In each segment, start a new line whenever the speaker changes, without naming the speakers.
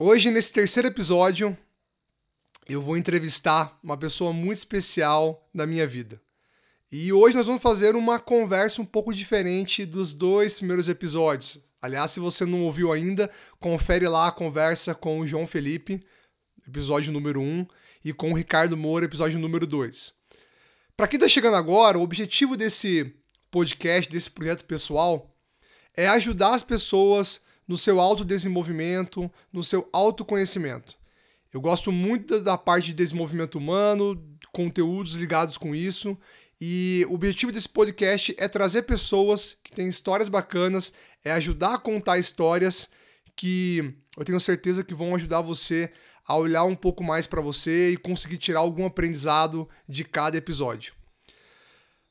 Hoje, nesse terceiro episódio, eu vou entrevistar uma pessoa muito especial da minha vida. E hoje nós vamos fazer uma conversa um pouco diferente dos dois primeiros episódios. Aliás, se você não ouviu ainda, confere lá a conversa com o João Felipe, episódio número 1, e com o Ricardo Moura, episódio número 2. Para quem está chegando agora, o objetivo desse podcast, desse projeto pessoal, é ajudar as pessoas no seu autodesenvolvimento, no seu autoconhecimento. Eu gosto muito da parte de desenvolvimento humano, conteúdos ligados com isso, e o objetivo desse podcast é trazer pessoas que têm histórias bacanas, é ajudar a contar histórias que eu tenho certeza que vão ajudar você a olhar um pouco mais para você e conseguir tirar algum aprendizado de cada episódio.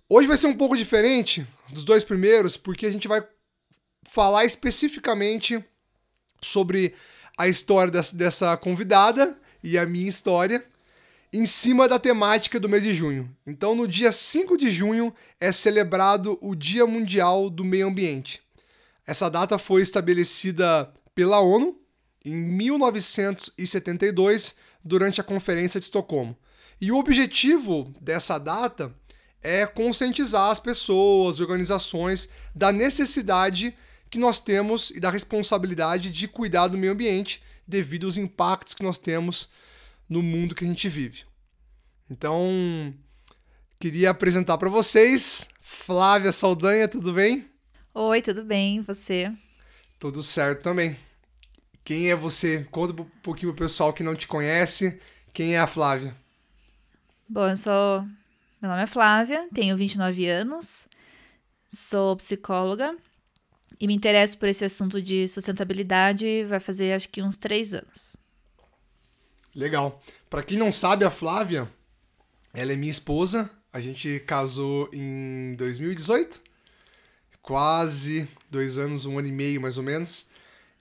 Hoje vai ser um pouco diferente dos dois primeiros, porque a gente vai falar especificamente sobre a história dessa convidada e a minha história em cima da temática do mês de junho. Então, no dia 5 de junho é celebrado o Dia Mundial do Meio Ambiente. Essa data foi estabelecida pela ONU em 1972, durante a Conferência de Estocolmo. E o objetivo dessa data é conscientizar as pessoas, organizações da necessidade que nós temos e da responsabilidade de cuidar do meio ambiente devido aos impactos que nós temos no mundo que a gente vive. Então, queria apresentar para vocês Flávia Saldanha, tudo bem?
Oi, tudo bem, você?
Tudo certo também. Quem é você? Conta um pouquinho pro pessoal que não te conhece. Quem é a Flávia?
Bom, eu sou. Meu nome é Flávia, tenho 29 anos, sou psicóloga e me interesso por esse assunto de sustentabilidade vai fazer acho que uns três anos.
Legal. Para quem não sabe, a Flávia, ela é minha esposa. A gente casou em 2018. Quase dois anos, um ano e meio mais ou menos.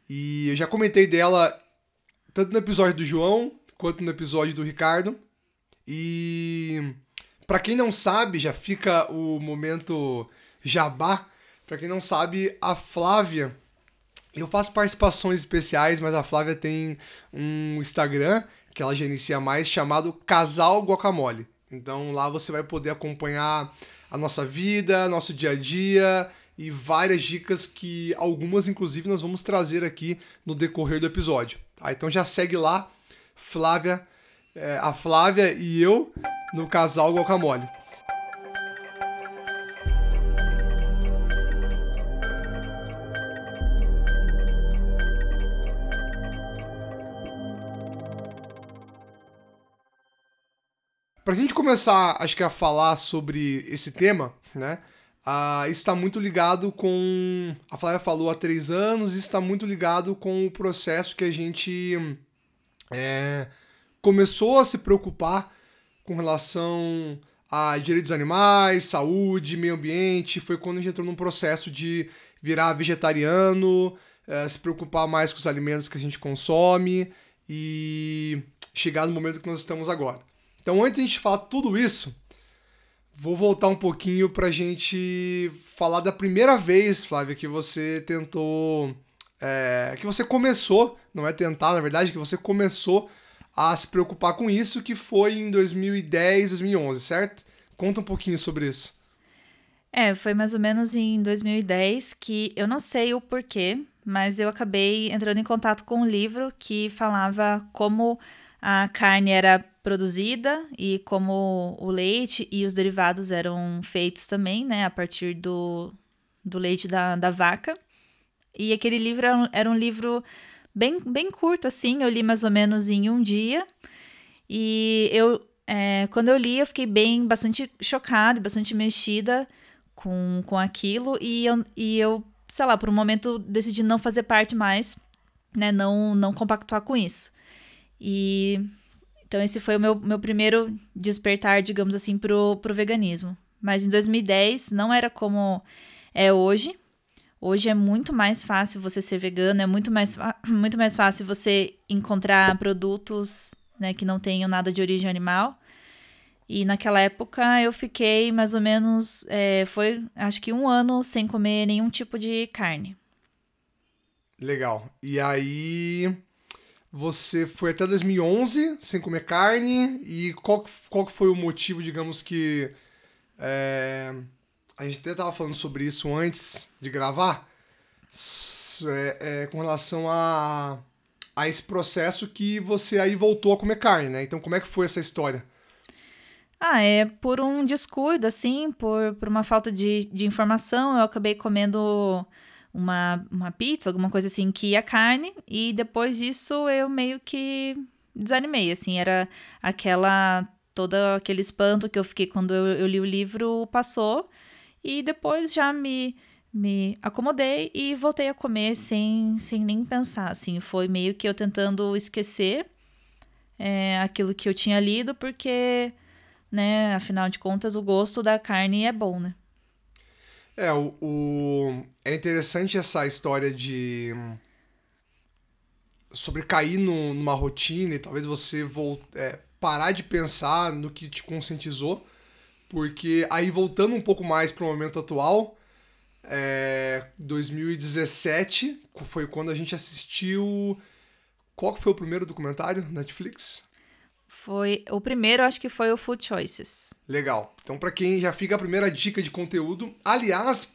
E eu já comentei dela tanto no episódio do João quanto no episódio do Ricardo. E para quem não sabe, já fica o momento jabá. Para quem não sabe, a Flávia eu faço participações especiais, mas a Flávia tem um Instagram que ela gerencia mais chamado Casal Guacamole. Então lá você vai poder acompanhar a nossa vida, nosso dia a dia e várias dicas que algumas inclusive nós vamos trazer aqui no decorrer do episódio. Tá? Então já segue lá, Flávia, é, a Flávia e eu no Casal Guacamole. Para a gente começar, acho que a falar sobre esse tema, né? Isso está muito ligado com. A Flávia falou há três anos, isso está muito ligado com o processo que a gente é, começou a se preocupar com relação a direitos animais, saúde, meio ambiente. Foi quando a gente entrou num processo de virar vegetariano, é, se preocupar mais com os alimentos que a gente consome e chegar no momento que nós estamos agora. Então, antes de a gente falar tudo isso, vou voltar um pouquinho para a gente falar da primeira vez, Flávia, que você tentou. É, que você começou, não é tentar, na verdade, que você começou a se preocupar com isso, que foi em 2010, 2011, certo? Conta um pouquinho sobre isso.
É, foi mais ou menos em 2010 que eu não sei o porquê, mas eu acabei entrando em contato com um livro que falava como a carne era produzida e como o leite e os derivados eram feitos também, né, a partir do, do leite da, da vaca. E aquele livro era um, livro bem, bem curto, assim, eu li mais ou menos em um dia. E eu, é, quando eu li, eu fiquei bem, bastante chocada, bastante mexida com, com aquilo. E eu, e eu, sei lá, por um momento decidi não fazer parte mais, né, não, não compactuar com isso. E então, esse foi o meu, meu primeiro despertar, digamos assim, pro, pro veganismo. Mas em 2010 não era como é hoje. Hoje é muito mais fácil você ser vegano, é muito mais, muito mais fácil você encontrar produtos né, que não tenham nada de origem animal. E naquela época eu fiquei mais ou menos, é, foi acho que um ano sem comer nenhum tipo de carne.
Legal. E aí você foi até 2011 sem comer carne e qual, qual foi o motivo, digamos que é, a gente até estava falando sobre isso antes de gravar é, é, com relação a, a esse processo que você aí voltou a comer carne, né? Então como é que foi essa história?
Ah, é por um descuido, assim, por, por uma falta de, de informação, eu acabei comendo uma, uma pizza, alguma coisa assim, que ia carne, e depois disso eu meio que desanimei, assim, era aquela, todo aquele espanto que eu fiquei quando eu, eu li o livro passou, e depois já me, me acomodei e voltei a comer sem, sem nem pensar, assim, foi meio que eu tentando esquecer é, aquilo que eu tinha lido, porque né? Afinal de contas, o gosto da carne é bom, né?
É, o, o, é interessante essa história de. sobre cair no, numa rotina e talvez você volt, é, parar de pensar no que te conscientizou, porque aí voltando um pouco mais para o momento atual, é, 2017 foi quando a gente assistiu. Qual foi o primeiro documentário Netflix?
Foi o primeiro, acho que foi o Food Choices.
Legal. Então, para quem já fica a primeira dica de conteúdo, aliás,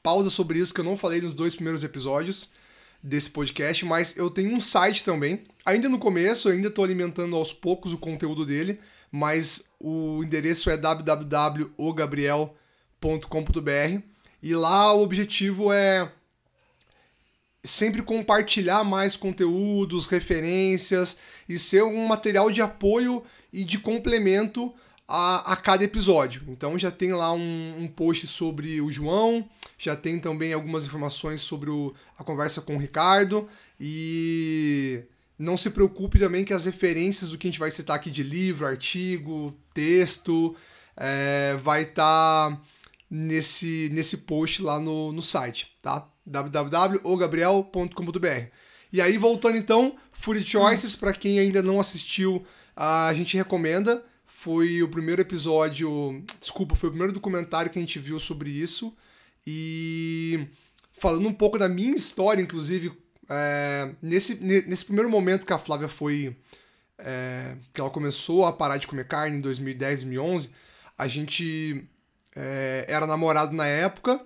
pausa sobre isso que eu não falei nos dois primeiros episódios desse podcast, mas eu tenho um site também. Ainda no começo, eu ainda estou alimentando aos poucos o conteúdo dele, mas o endereço é www.ogabriel.com.br e lá o objetivo é sempre compartilhar mais conteúdos, referências e ser um material de apoio e de complemento a, a cada episódio. Então já tem lá um, um, post sobre o João, já tem também algumas informações sobre o, a conversa com o Ricardo e não se preocupe também que as referências do que a gente vai citar aqui de livro, artigo, texto, é, vai estar tá nesse, nesse post lá no, no site, tá? www.ogabriel.com.br. E aí, voltando então, Fury Choices, para quem ainda não assistiu, a gente recomenda. Foi o primeiro episódio. Desculpa, foi o primeiro documentário que a gente viu sobre isso. E falando um pouco da minha história, inclusive, é, nesse, nesse primeiro momento que a Flávia foi. É, que ela começou a parar de comer carne em 2010, 2011, a gente é, era namorado na época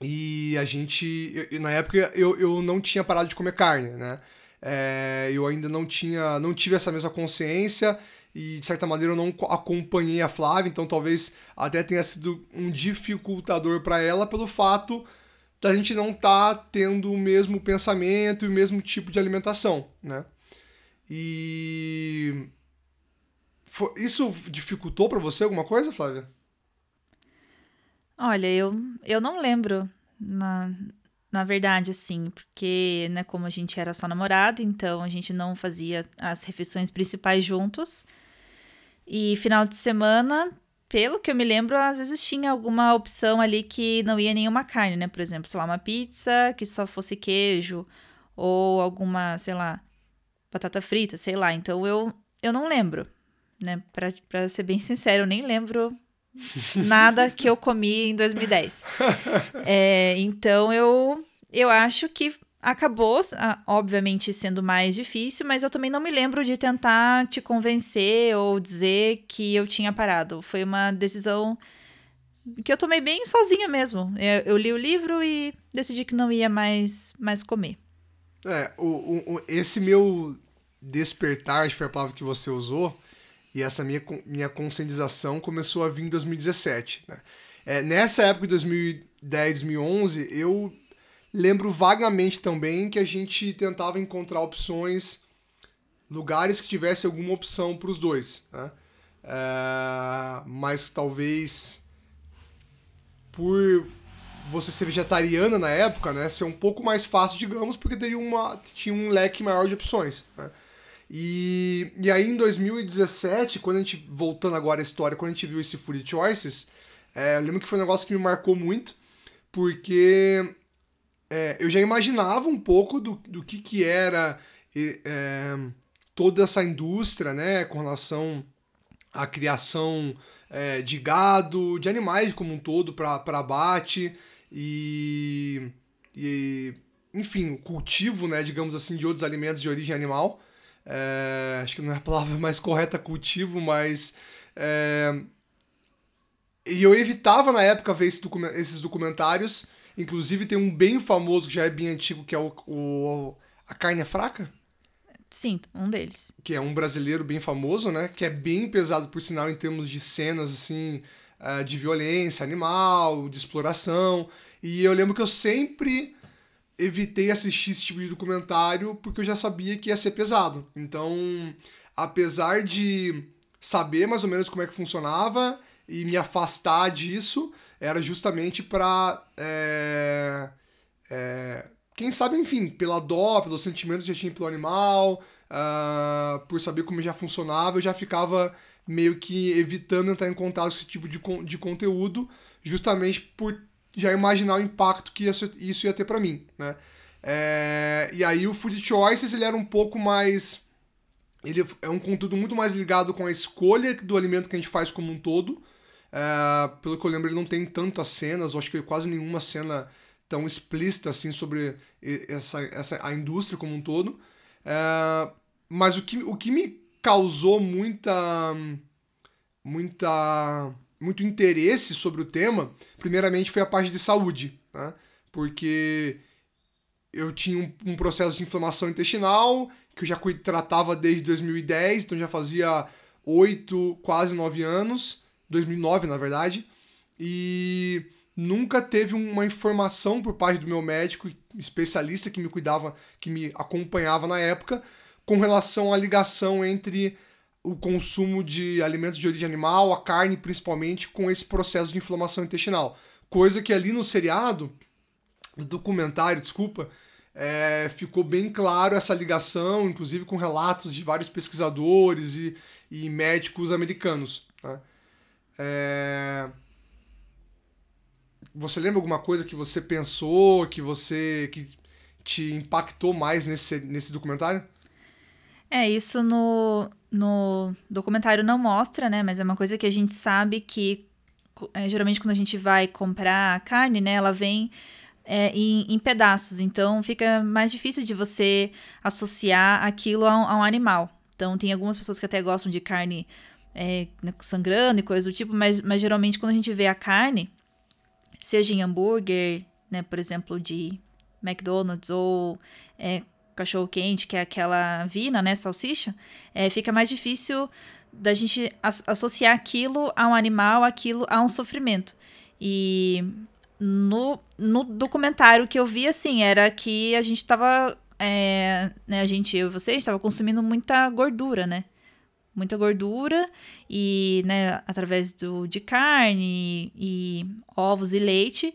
e a gente. Na época eu, eu não tinha parado de comer carne, né? É, eu ainda não tinha. não tive essa mesma consciência e de certa maneira eu não acompanhei a Flávia, então talvez até tenha sido um dificultador para ela pelo fato da gente não estar tá tendo o mesmo pensamento e o mesmo tipo de alimentação, né? E isso dificultou para você alguma coisa, Flávia?
Olha, eu, eu não lembro, na, na verdade, assim, porque, né, como a gente era só namorado, então a gente não fazia as refeições principais juntos. E final de semana, pelo que eu me lembro, às vezes tinha alguma opção ali que não ia nenhuma carne, né? Por exemplo, sei lá, uma pizza que só fosse queijo, ou alguma, sei lá, batata frita, sei lá. Então eu, eu não lembro, né? Pra, pra ser bem sincero, eu nem lembro nada que eu comi em 2010. É, então eu, eu acho que acabou, obviamente, sendo mais difícil, mas eu também não me lembro de tentar te convencer ou dizer que eu tinha parado. Foi uma decisão que eu tomei bem sozinha mesmo. Eu, eu li o livro e decidi que não ia mais, mais comer.
É, o, o, esse meu despertar, foi a palavra que você usou, e essa minha, minha conscientização começou a vir em 2017. Né? É, nessa época de 2010, 2011, eu lembro vagamente também que a gente tentava encontrar opções, lugares que tivesse alguma opção para os dois. Né? É, mas talvez por você ser vegetariana na época, né, ser um pouco mais fácil, digamos, porque teria uma, tinha um leque maior de opções. Né? E, e aí em 2017, quando a gente, voltando agora à história, quando a gente viu esse Fury Choices, é, eu lembro que foi um negócio que me marcou muito, porque é, eu já imaginava um pouco do, do que, que era é, toda essa indústria, né, com relação à criação é, de gado, de animais como um todo para abate, e, e enfim, cultivo, né, digamos assim, de outros alimentos de origem animal. É, acho que não é a palavra mais correta cultivo, mas. É, e eu evitava na época ver esse docu esses documentários. Inclusive tem um bem famoso que já é bem antigo, que é o, o A Carne é Fraca.
Sim, um deles.
Que é um brasileiro bem famoso, né? Que é bem pesado, por sinal, em termos de cenas, assim, uh, de violência animal, de exploração. E eu lembro que eu sempre evitei assistir esse tipo de documentário porque eu já sabia que ia ser pesado. Então, apesar de saber mais ou menos como é que funcionava e me afastar disso, era justamente para é, é, quem sabe, enfim, pela dó, pelos sentimentos que já tinha pelo animal, uh, por saber como já funcionava, eu já ficava meio que evitando entrar em contato com esse tipo de, de conteúdo, justamente por já imaginar o impacto que isso, isso ia ter para mim, né? É, e aí o Food Choices ele era um pouco mais ele é um conteúdo muito mais ligado com a escolha do alimento que a gente faz como um todo. É, pelo que eu lembro, ele não tem tantas cenas, eu acho que quase nenhuma cena tão explícita assim sobre essa, essa a indústria como um todo. É, mas o que, o que me causou muita muita muito interesse sobre o tema, primeiramente foi a parte de saúde, né? Porque eu tinha um, um processo de inflamação intestinal que eu já tratava desde 2010, então já fazia oito, quase nove anos, 2009 na verdade, e nunca teve uma informação por parte do meu médico especialista que me cuidava, que me acompanhava na época, com relação à ligação entre o consumo de alimentos de origem animal, a carne principalmente, com esse processo de inflamação intestinal. Coisa que ali no seriado, no documentário, desculpa, é, ficou bem claro essa ligação, inclusive com relatos de vários pesquisadores e, e médicos americanos. Tá? É... Você lembra alguma coisa que você pensou, que você que te impactou mais nesse, nesse documentário?
É, isso no, no documentário não mostra, né? Mas é uma coisa que a gente sabe que é, geralmente quando a gente vai comprar carne, né? Ela vem é, em, em, pedaços, então fica mais difícil de você associar aquilo a um, a um animal. Então tem algumas pessoas que até gostam de carne é, né, sangrando e coisa do tipo, mas, mas geralmente quando a gente vê a carne, seja em hambúrguer, né, por exemplo, de McDonald's ou é, cachorro quente, que é aquela vina, né, salsicha, é, fica mais difícil da gente associar aquilo a um animal, aquilo a um sofrimento. E no, no documentário que eu vi, assim, era que a gente estava é, né, a gente, eu e você, estava consumindo muita gordura, né? Muita gordura e, né, através do, de carne e, e ovos e leite.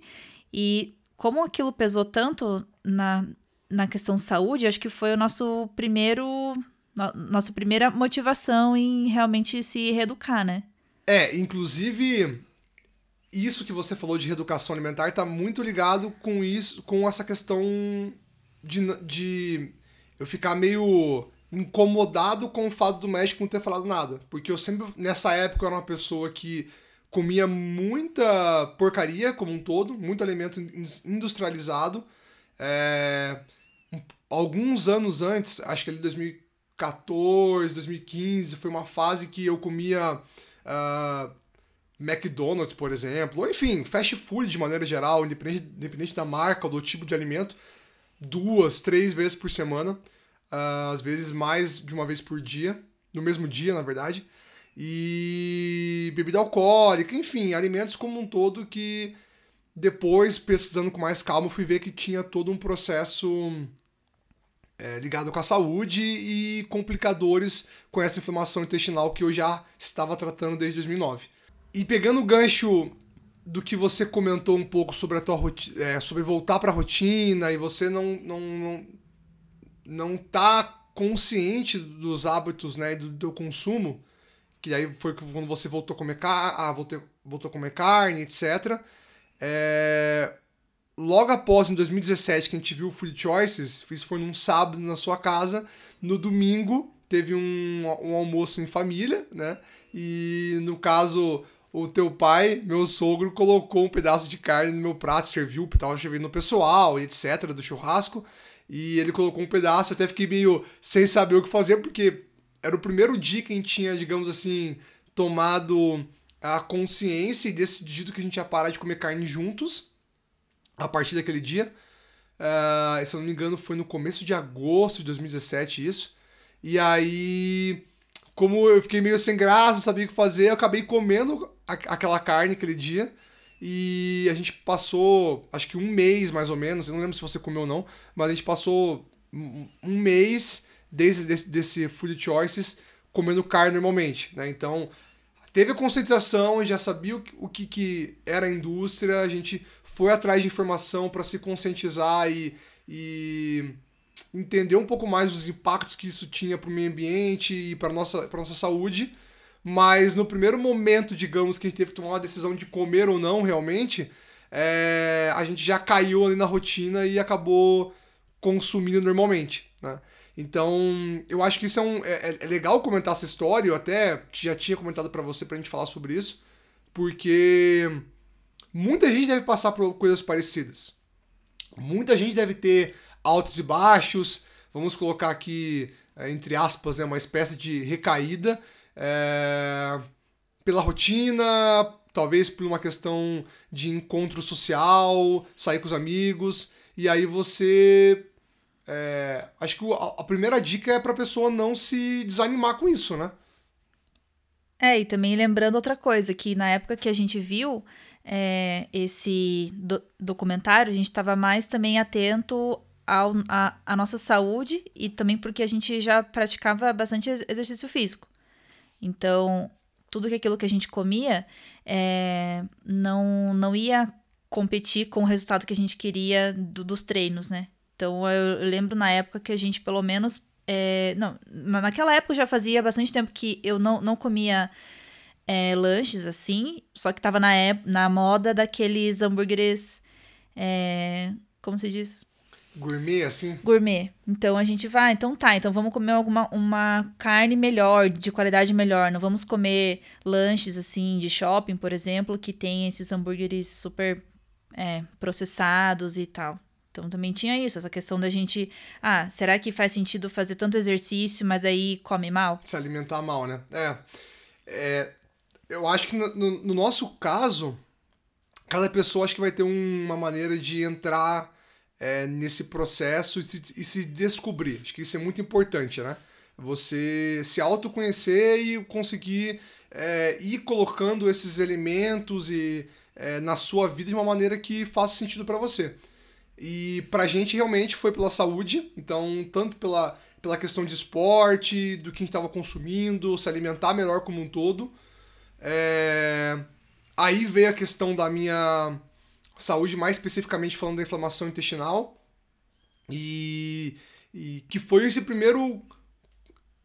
E como aquilo pesou tanto na, na questão saúde, acho que foi o nosso primeiro. No, nossa primeira motivação em realmente se reeducar, né?
É, inclusive, isso que você falou de reeducação alimentar está muito ligado com isso, com essa questão de, de eu ficar meio incomodado com o fato do médico não ter falado nada. Porque eu sempre, nessa época, eu era uma pessoa que comia muita porcaria como um todo, muito alimento industrializado. É, alguns anos antes, acho que ali 2014, 2015, foi uma fase que eu comia uh, McDonald's, por exemplo, ou enfim, fast food de maneira geral, independente, independente da marca ou do tipo de alimento, duas, três vezes por semana, uh, às vezes mais de uma vez por dia, no mesmo dia, na verdade, e bebida alcoólica, enfim, alimentos como um todo que depois, pesquisando com mais calma, fui ver que tinha todo um processo é, ligado com a saúde e complicadores com essa inflamação intestinal que eu já estava tratando desde 2009. E pegando o gancho do que você comentou um pouco sobre a tua rotina, é, sobre voltar para a rotina e você não não, não não tá consciente dos hábitos, né, do teu consumo, que aí foi quando você voltou a comer, car ah, voltou, voltou a comer carne, etc. É... Logo após, em 2017, que a gente viu o Free Choices, isso foi num sábado na sua casa. No domingo, teve um, um almoço em família, né? E no caso, o teu pai, meu sogro, colocou um pedaço de carne no meu prato, serviu, tava servindo o pessoal, etc, do churrasco, e ele colocou um pedaço, eu até fiquei meio sem saber o que fazer, porque era o primeiro dia que a gente tinha, digamos assim, tomado a consciência e decidido que a gente ia parar de comer carne juntos, a partir daquele dia. Uh, se eu não me engano, foi no começo de agosto de 2017 isso. E aí, como eu fiquei meio sem graça, não sabia o que fazer, eu acabei comendo aquela carne aquele dia. E a gente passou, acho que um mês mais ou menos, eu não lembro se você comeu ou não, mas a gente passou um mês desde desse, desse Food Choices comendo carne normalmente, né? Então, teve a conscientização, já sabia o, o que, que era a indústria, a gente foi atrás de informação para se conscientizar e, e entender um pouco mais os impactos que isso tinha para o meio ambiente e para nossa para nossa saúde. Mas no primeiro momento, digamos que a gente teve que tomar uma decisão de comer ou não realmente, é, a gente já caiu ali na rotina e acabou consumindo normalmente, né? Então, eu acho que isso é, um, é, é legal comentar essa história, eu até já tinha comentado para você pra gente falar sobre isso, porque muita gente deve passar por coisas parecidas. Muita gente deve ter altos e baixos, vamos colocar aqui, é, entre aspas, né, uma espécie de recaída é, pela rotina, talvez por uma questão de encontro social, sair com os amigos, e aí você. É, acho que a, primeira dica é para a pessoa não se desanimar com isso, né?
É, e também lembrando outra coisa, que na época que a gente viu, é, esse do documentário, a gente estava mais também atento ao, a, a nossa saúde e também porque a gente já praticava bastante exercício físico. Então, tudo aquilo que a gente comia é, não, não ia competir com o resultado que a gente queria do, dos treinos, né? Então, eu, eu lembro na época que a gente, pelo menos. É, não, naquela época já fazia bastante tempo que eu não, não comia é, lanches assim, só que tava na, na moda daqueles hambúrgueres. É, como se diz?
Gourmet, assim?
Gourmet. Então a gente vai, então tá, então vamos comer alguma uma carne melhor, de qualidade melhor. Não vamos comer lanches assim de shopping, por exemplo, que tem esses hambúrgueres super é, processados e tal. Então também tinha isso, essa questão da gente. Ah, será que faz sentido fazer tanto exercício, mas aí come mal?
Se alimentar mal, né? É. é eu acho que no, no, no, nosso caso, cada pessoa acho que vai ter uma maneira de entrar é, nesse processo e se, e se, descobrir. Acho que isso é muito importante, né? Você se autoconhecer e conseguir é, ir colocando esses elementos e, é, na sua vida de uma maneira que faça sentido para você. E pra gente realmente foi pela saúde, então tanto pela, pela questão de esporte, do que a gente estava consumindo, se alimentar melhor como um todo, é... Aí veio a questão da minha saúde, mais especificamente falando da inflamação intestinal. E, e que foi esse primeiro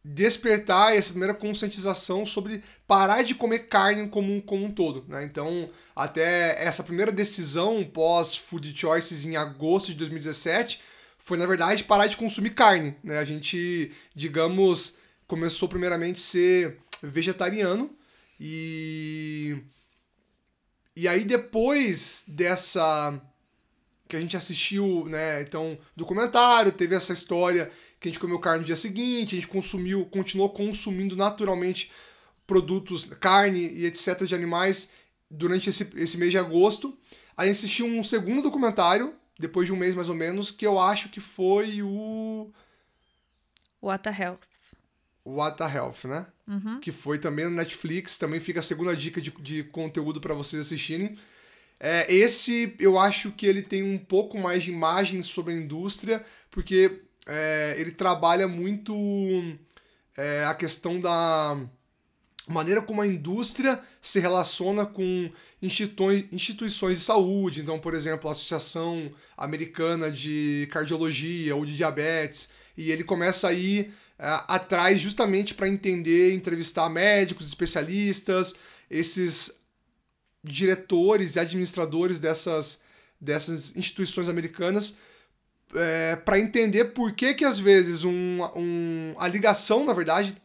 despertar, essa primeira conscientização sobre parar de comer carne como um, como um todo. Né? Então, até essa primeira decisão pós Food Choices em agosto de 2017 foi, na verdade, parar de consumir carne. Né? A gente, digamos, começou primeiramente a ser vegetariano e. E aí depois dessa. Que a gente assistiu, né? Então, documentário, teve essa história que a gente comeu carne no dia seguinte, a gente consumiu, continuou consumindo naturalmente produtos, carne e etc. de animais durante esse, esse mês de agosto. Aí assistiu um segundo documentário, depois de um mês mais ou menos, que eu acho que foi o.
What the Health.
What the Health, né?
Uhum.
Que foi também no Netflix, também fica a segunda dica de, de conteúdo para vocês assistirem. É, esse eu acho que ele tem um pouco mais de imagem sobre a indústria, porque é, ele trabalha muito é, a questão da maneira como a indústria se relaciona com instituições, instituições de saúde. Então, por exemplo, a Associação Americana de Cardiologia ou de Diabetes. E ele começa aí atrás justamente para entender, entrevistar médicos, especialistas, esses diretores e administradores dessas, dessas instituições americanas, é, para entender por que, que às vezes um, um, a ligação, na verdade,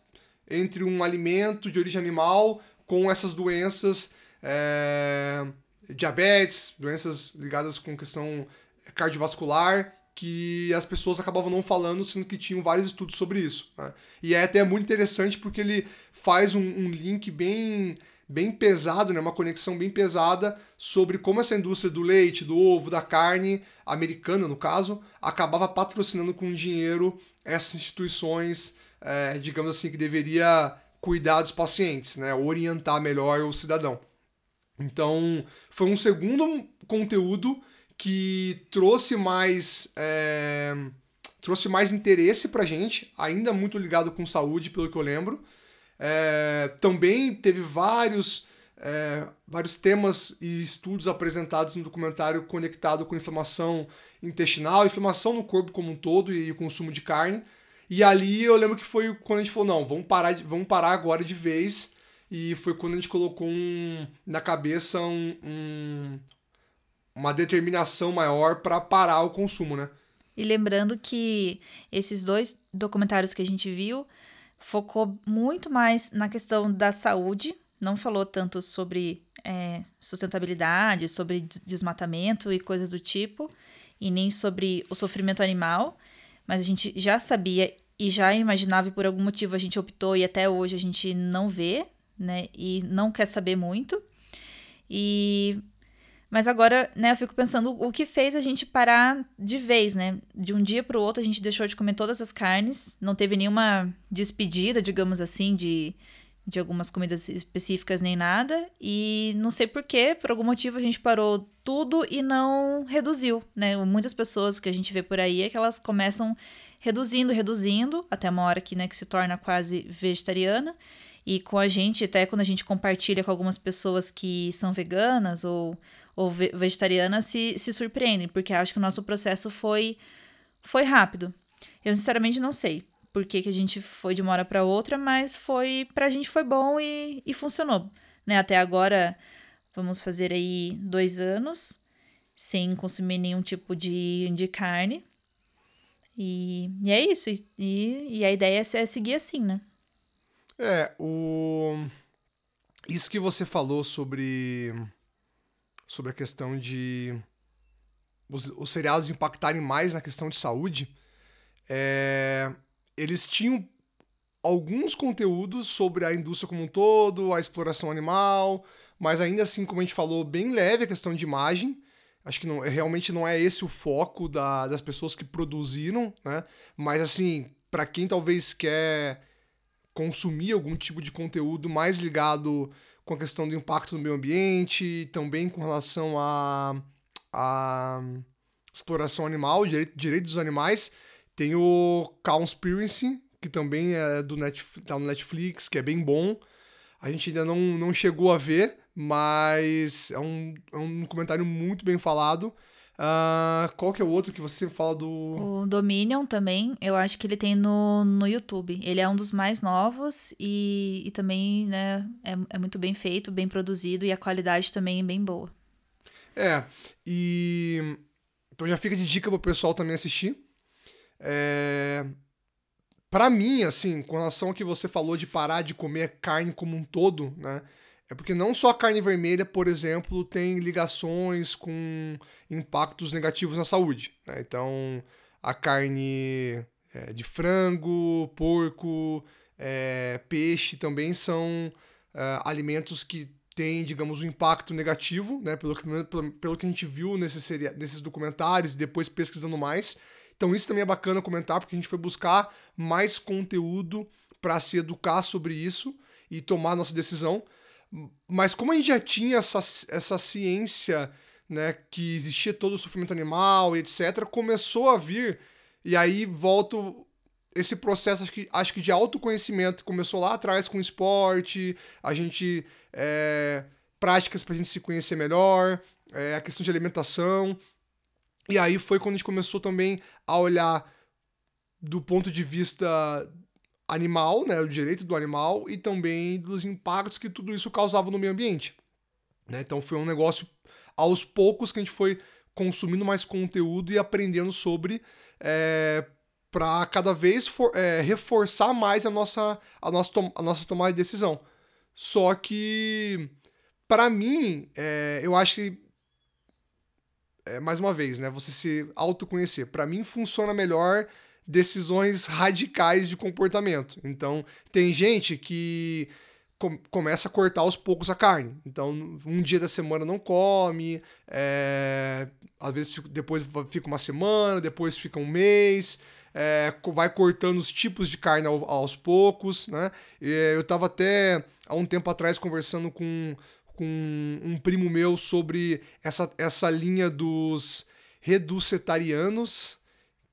entre um alimento de origem animal com essas doenças é, diabetes, doenças ligadas com questão cardiovascular, que as pessoas acabavam não falando, sendo que tinham vários estudos sobre isso. Né? E é até muito interessante porque ele faz um, um link bem bem pesado, né, uma conexão bem pesada sobre como essa indústria do leite, do ovo, da carne, americana no caso, acabava patrocinando com dinheiro essas instituições, é, digamos assim, que deveria cuidar dos pacientes, né, orientar melhor o cidadão. Então, foi um segundo conteúdo que trouxe mais é, trouxe mais interesse pra gente, ainda muito ligado com saúde, pelo que eu lembro. É, também teve vários, é, vários temas e estudos apresentados no documentário conectado com inflamação intestinal, inflamação no corpo como um todo e o consumo de carne. E ali eu lembro que foi quando a gente falou, não, vamos parar, vamos parar agora de vez. E foi quando a gente colocou um, na cabeça um, um, uma determinação maior para parar o consumo, né?
E lembrando que esses dois documentários que a gente viu focou muito mais na questão da saúde, não falou tanto sobre é, sustentabilidade, sobre desmatamento e coisas do tipo, e nem sobre o sofrimento animal, mas a gente já sabia e já imaginava e por algum motivo a gente optou e até hoje a gente não vê, né, e não quer saber muito. E mas agora, né, eu fico pensando o que fez a gente parar de vez, né? De um dia para o outro a gente deixou de comer todas as carnes, não teve nenhuma despedida, digamos assim, de, de algumas comidas específicas nem nada. E não sei porquê, por algum motivo a gente parou tudo e não reduziu, né? Muitas pessoas que a gente vê por aí é que elas começam reduzindo, reduzindo, até uma hora que, né, que se torna quase vegetariana. E com a gente, até quando a gente compartilha com algumas pessoas que são veganas ou ou vegetariana se, se surpreendem, porque acho que o nosso processo foi, foi rápido. Eu sinceramente não sei por que, que a gente foi de uma hora para outra, mas foi pra gente foi bom e, e funcionou. Né? Até agora, vamos fazer aí dois anos sem consumir nenhum tipo de, de carne. E, e é isso. E, e a ideia é, é seguir assim, né?
É, o... Isso que você falou sobre sobre a questão de os, os seriados impactarem mais na questão de saúde, é, eles tinham alguns conteúdos sobre a indústria como um todo, a exploração animal, mas ainda assim, como a gente falou, bem leve a questão de imagem. Acho que não, realmente não é esse o foco da, das pessoas que produziram, né? Mas assim, para quem talvez quer consumir algum tipo de conteúdo mais ligado com a questão do impacto no meio ambiente, também com relação à a, a, exploração animal, direito, direito dos animais. Tem o Cowspiracy, que também é do Netflix, tá no Netflix, que é bem bom. A gente ainda não, não chegou a ver, mas é um, é um comentário muito bem falado. Uh, qual que é o outro que você fala do.
O Dominion também, eu acho que ele tem no, no YouTube. Ele é um dos mais novos e, e também né, é, é muito bem feito, bem produzido e a qualidade também é bem boa.
É, e. Então já fica de dica pro pessoal também assistir. É... Pra mim, assim, com relação ao que você falou de parar de comer carne como um todo, né? É porque não só a carne vermelha, por exemplo, tem ligações com impactos negativos na saúde. Né? Então, a carne é, de frango, porco, é, peixe também são é, alimentos que têm, digamos, um impacto negativo, né? pelo, que, pelo, pelo que a gente viu nesses, nesses documentários e depois pesquisando mais. Então, isso também é bacana comentar, porque a gente foi buscar mais conteúdo para se educar sobre isso e tomar nossa decisão. Mas como a gente já tinha essa, essa ciência, né, que existia todo o sofrimento animal e etc., começou a vir, e aí volto esse processo, acho que, acho que de autoconhecimento, começou lá atrás com o esporte, a gente. É, práticas para a gente se conhecer melhor, é, a questão de alimentação. E aí foi quando a gente começou também a olhar do ponto de vista animal, né, o direito do animal e também dos impactos que tudo isso causava no meio ambiente. Né? Então foi um negócio aos poucos que a gente foi consumindo mais conteúdo e aprendendo sobre é, para cada vez for, é, reforçar mais a nossa, a, nossa a nossa tomada de decisão. Só que para mim, é, eu acho que mais uma vez, né, você se autoconhecer. Para mim funciona melhor decisões radicais de comportamento. Então, tem gente que com, começa a cortar aos poucos a carne. Então, um dia da semana não come, é, às vezes depois fica uma semana, depois fica um mês. É, vai cortando os tipos de carne aos poucos, né? Eu estava até há um tempo atrás conversando com, com um primo meu sobre essa, essa linha dos reducetarianos,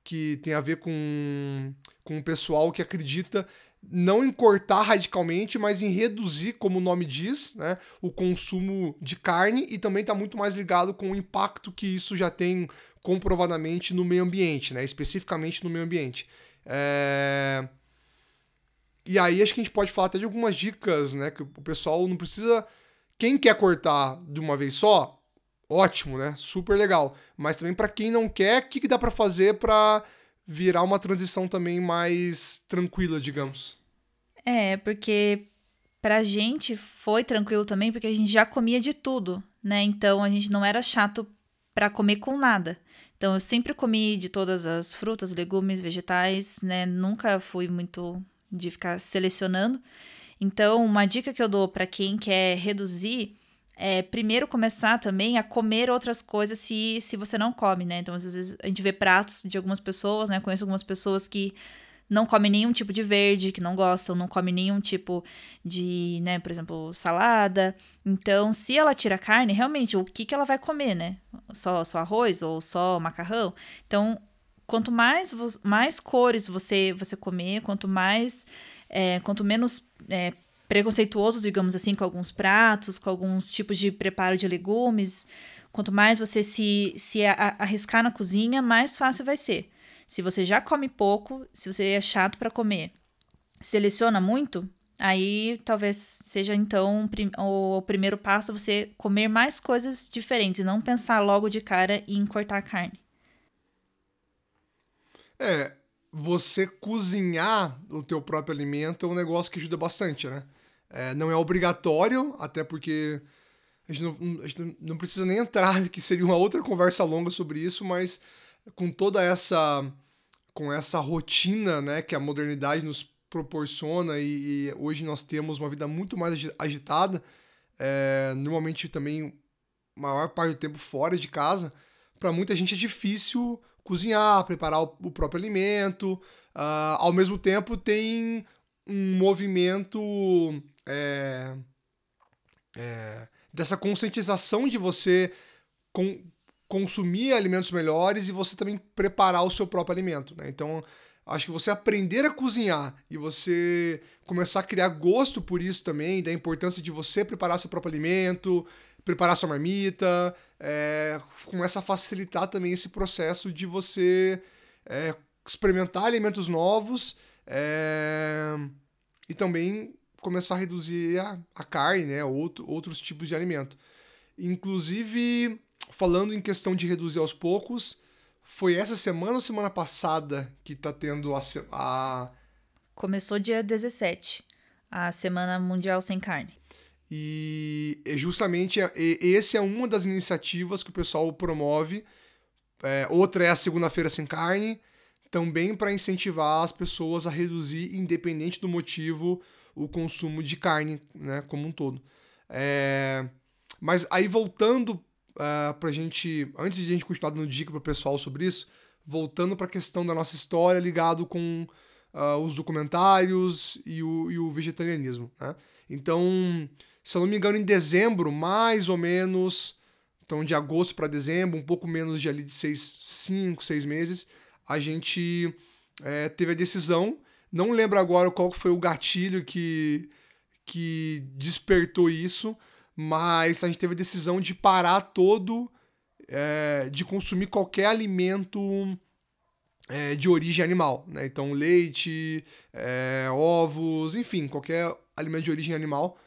que tem a ver com, com o pessoal que acredita não em cortar radicalmente, mas em reduzir, como o nome diz, né, o consumo de carne e também está muito mais ligado com o impacto que isso já tem comprovadamente no meio ambiente, né, especificamente no meio ambiente. É... E aí acho que a gente pode falar até de algumas dicas, né, que o pessoal não precisa... Quem quer cortar de uma vez só, ótimo, né? Super legal. Mas também para quem não quer, o que, que dá para fazer para virar uma transição também mais tranquila, digamos?
É, porque pra gente foi tranquilo também, porque a gente já comia de tudo, né? Então a gente não era chato para comer com nada. Então eu sempre comi de todas as frutas, legumes, vegetais, né? Nunca fui muito de ficar selecionando. Então, uma dica que eu dou para quem quer reduzir é, primeiro começar também a comer outras coisas se, se você não come, né? Então, às vezes a gente vê pratos de algumas pessoas, né? Conheço algumas pessoas que não comem nenhum tipo de verde, que não gostam, não comem nenhum tipo de, né, por exemplo, salada. Então, se ela tira carne, realmente, o que, que ela vai comer, né? Só, só arroz ou só macarrão? Então, quanto mais, mais cores você, você comer, quanto mais, é, quanto menos é, preconceituosos, digamos assim, com alguns pratos, com alguns tipos de preparo de legumes. Quanto mais você se, se arriscar na cozinha, mais fácil vai ser. Se você já come pouco, se você é chato para comer, seleciona muito, aí talvez seja então o primeiro passo você comer mais coisas diferentes e não pensar logo de cara em cortar a carne.
É, você cozinhar o teu próprio alimento é um negócio que ajuda bastante, né? É, não é obrigatório, até porque a gente, não, a gente não precisa nem entrar, que seria uma outra conversa longa sobre isso, mas com toda essa com essa rotina né, que a modernidade nos proporciona e, e hoje nós temos uma vida muito mais agitada, é, normalmente também maior parte do tempo fora de casa, para muita gente é difícil cozinhar, preparar o, próprio alimento. Uh, ao mesmo tempo, tem um movimento é, é, dessa conscientização de você com, consumir alimentos melhores e você também preparar o seu próprio alimento. Né? Então, acho que você aprender a cozinhar e você começar a criar gosto por isso também, da importância de você preparar seu próprio alimento, preparar sua marmita, é, começa a facilitar também esse processo de você é, experimentar alimentos novos é, e também começar a reduzir a, a carne, né, outro, outros tipos de alimento. Inclusive, falando em questão de reduzir aos poucos, foi essa semana ou semana passada que está tendo a, a...
Começou dia 17, a Semana Mundial Sem Carne.
E justamente esse é uma das iniciativas que o pessoal promove. É, outra é a Segunda-feira Sem Carne, também para incentivar as pessoas a reduzir, independente do motivo, o consumo de carne, né, como um todo. É... Mas aí voltando uh, pra gente, antes de a gente continuar dando dica pro pessoal sobre isso, voltando para a questão da nossa história ligado com uh, os documentários e o, e o vegetarianismo, né? Então, se eu não me engano, em dezembro, mais ou menos, então de agosto para dezembro, um pouco menos de ali de seis, cinco, seis meses, a gente é, teve a decisão não lembro agora qual foi o gatilho que, que despertou isso, mas a gente teve a decisão de parar todo, é, de consumir qualquer alimento é, de origem animal. Né? Então, leite, é, ovos, enfim, qualquer alimento de origem animal.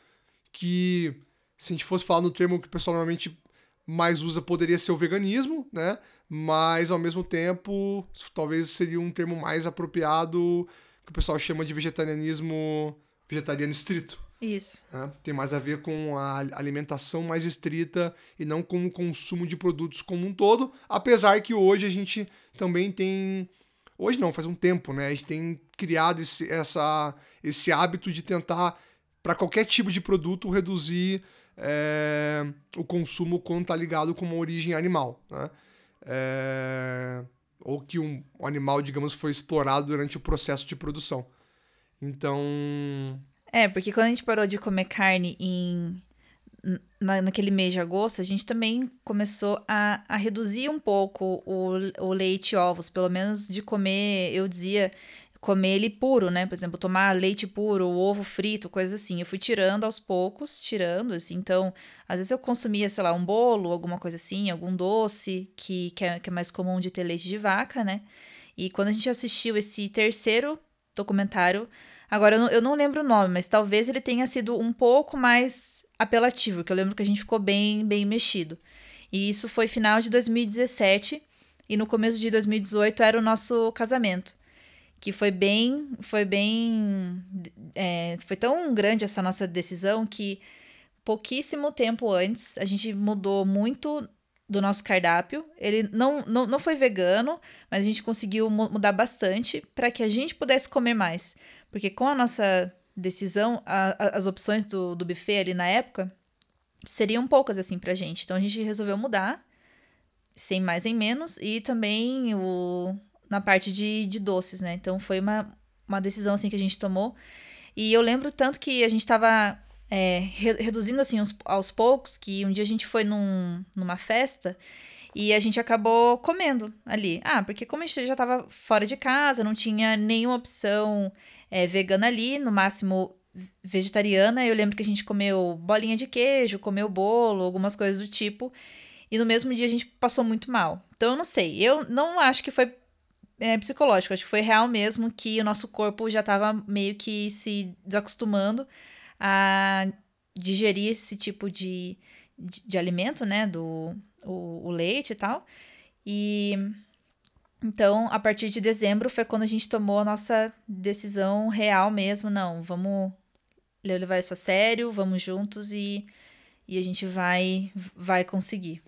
Que, se a gente fosse falar no termo que o pessoal normalmente mais usa, poderia ser o veganismo, né? Mas, ao mesmo tempo, talvez seria um termo mais apropriado que o pessoal chama de vegetarianismo vegetariano estrito.
Isso.
Né? Tem mais a ver com a alimentação mais estrita e não com o consumo de produtos como um todo, apesar que hoje a gente também tem. Hoje não, faz um tempo, né? A gente tem criado esse, essa, esse hábito de tentar, para qualquer tipo de produto, reduzir é, o consumo quando está ligado com uma origem animal. Né? É, ou que um, animal, digamos, foi explorado durante o processo de produção. Então,
é, porque quando a gente parou de comer carne em, na, naquele mês de agosto, a gente também começou a, a reduzir um pouco o, o leite e ovos, pelo menos de comer, eu dizia, comer ele puro, né? Por exemplo, tomar leite puro, ovo frito, coisa assim. Eu fui tirando aos poucos, tirando, assim. Então, às vezes eu consumia, sei lá, um bolo, alguma coisa assim, algum doce, que, que, é, que é mais comum de ter leite de vaca, né? E quando a gente assistiu esse terceiro documentário, Agora, eu não, eu não lembro o nome, mas talvez ele tenha sido um pouco mais apelativo, que eu lembro que a gente ficou bem, bem mexido. E isso foi final de 2017 e no começo de 2018 era o nosso casamento, que foi bem, foi bem, é, foi tão grande essa nossa decisão que pouquíssimo tempo antes a gente mudou muito do nosso cardápio. Ele não, não, não foi vegano, mas a gente conseguiu mudar bastante para que a gente pudesse comer mais. Porque com a nossa decisão, a, a, as opções do, do buffet ali na época seriam poucas assim pra gente. Então a gente resolveu mudar, sem mais nem menos, e também o, na parte de, de doces, né? Então foi uma, uma decisão assim que a gente tomou. E eu lembro tanto que a gente estava é, re, reduzindo assim aos, aos, poucos, que um dia a gente foi num, numa festa e a gente acabou comendo ali. Ah, porque como a gente já estava fora de casa, não tinha nenhuma opção é, vegana ali, no máximo vegetariana. Eu lembro que a gente comeu bolinha de queijo, comeu bolo, algumas coisas do tipo. E no mesmo dia a gente passou muito mal. Então eu não sei. Eu não acho que foi é, psicológico, acho que foi real mesmo que o nosso corpo já estava meio que se desacostumando a digerir esse tipo de, de, de alimento, né? Do o, o leite e tal. E então, a partir de dezembro foi quando a gente tomou a nossa decisão real mesmo. Não, vamos levar isso a sério, vamos juntos e, e a gente vai, vai conseguir.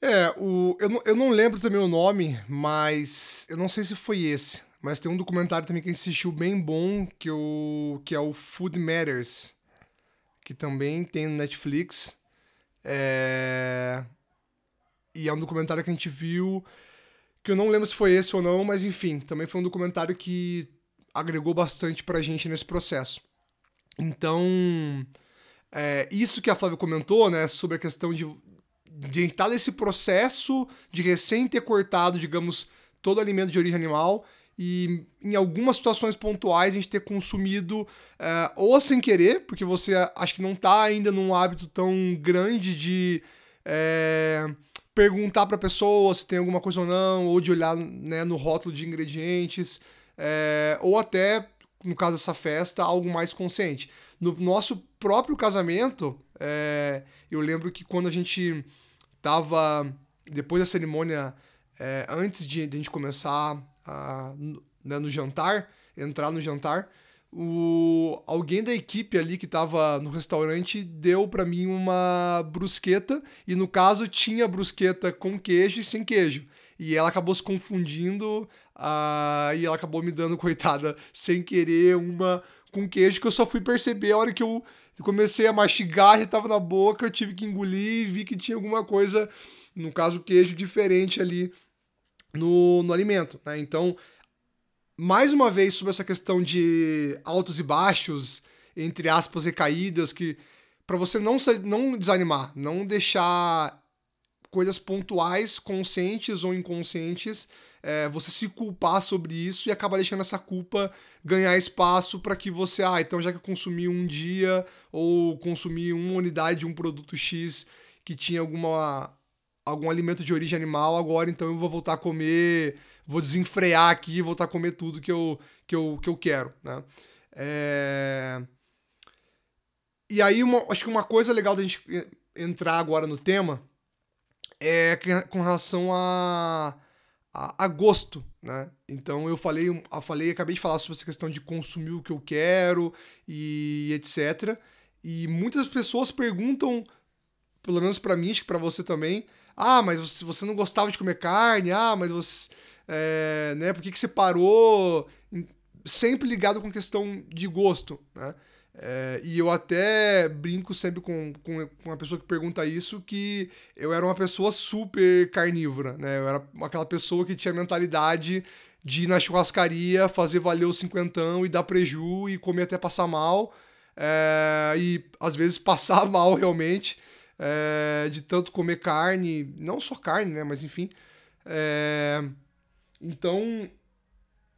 É, o, eu, não, eu não lembro também o nome, mas eu não sei se foi esse. Mas tem um documentário também que assistiu bem bom, que, o, que é o Food Matters, que também tem no Netflix. É, e é um documentário que a gente viu que eu não lembro se foi esse ou não, mas enfim, também foi um documentário que agregou bastante pra gente nesse processo. Então, é, isso que a Flávia comentou, né, sobre a questão de, de estar nesse processo de recém ter cortado, digamos, todo o alimento de origem animal e em algumas situações pontuais a gente ter consumido é, ou sem querer, porque você acho que não está ainda num hábito tão grande de é, perguntar para a pessoa se tem alguma coisa ou não, ou de olhar né, no rótulo de ingredientes, é, ou até, no caso dessa festa, algo mais consciente. No nosso próprio casamento, eu lembro que quando a gente tava, depois da cerimônia, é, antes de, de, a gente começar a, né, no jantar, entrar no jantar, o alguém da equipe ali que estava no restaurante deu para mim uma brusqueta e no caso tinha brusqueta com queijo e sem queijo. E ela acabou se confundindo uh, e ela acabou me dando, coitada, sem querer, uma com queijo que eu só fui perceber a hora que eu comecei a mastigar, já estava na boca, eu tive que engolir e vi que tinha alguma coisa, no caso queijo, diferente ali no, no alimento. Né? Então, mais uma vez sobre essa questão de altos e baixos, entre aspas, recaídas, que para você não, não desanimar, não deixar coisas pontuais, conscientes ou inconscientes, é, você se culpar sobre isso e acaba deixando essa culpa ganhar espaço para que você, ah, então já que eu consumi um dia ou consumi uma unidade de um produto X que tinha alguma algum alimento de origem animal, agora então eu vou voltar a comer vou desenfrear aqui e voltar a comer tudo que eu, que eu, que eu quero, né? É... E aí, uma, acho que uma coisa legal da gente entrar agora no tema é com relação a, a, a, gosto, né? Então eu falei, eu falei, acabei de falar sobre essa questão de consumir o que eu quero e etc. E muitas pessoas perguntam, pelo menos para mim, acho que para você também, ah, mas você, não gostava de comer carne, ah, mas você, é, né? Por que, que você parou? Sempre ligado com questão de gosto, né? É, e eu até brinco sempre com, com, com uma pessoa que pergunta isso, que eu era uma pessoa super carnívora, né? Eu era aquela pessoa que tinha mentalidade de ir na churrascaria, fazer valer o cinquentão e dar preju e comer até passar mal. É, e às vezes passar mal realmente, é, de tanto comer carne, não só carne, né? Mas enfim. É, então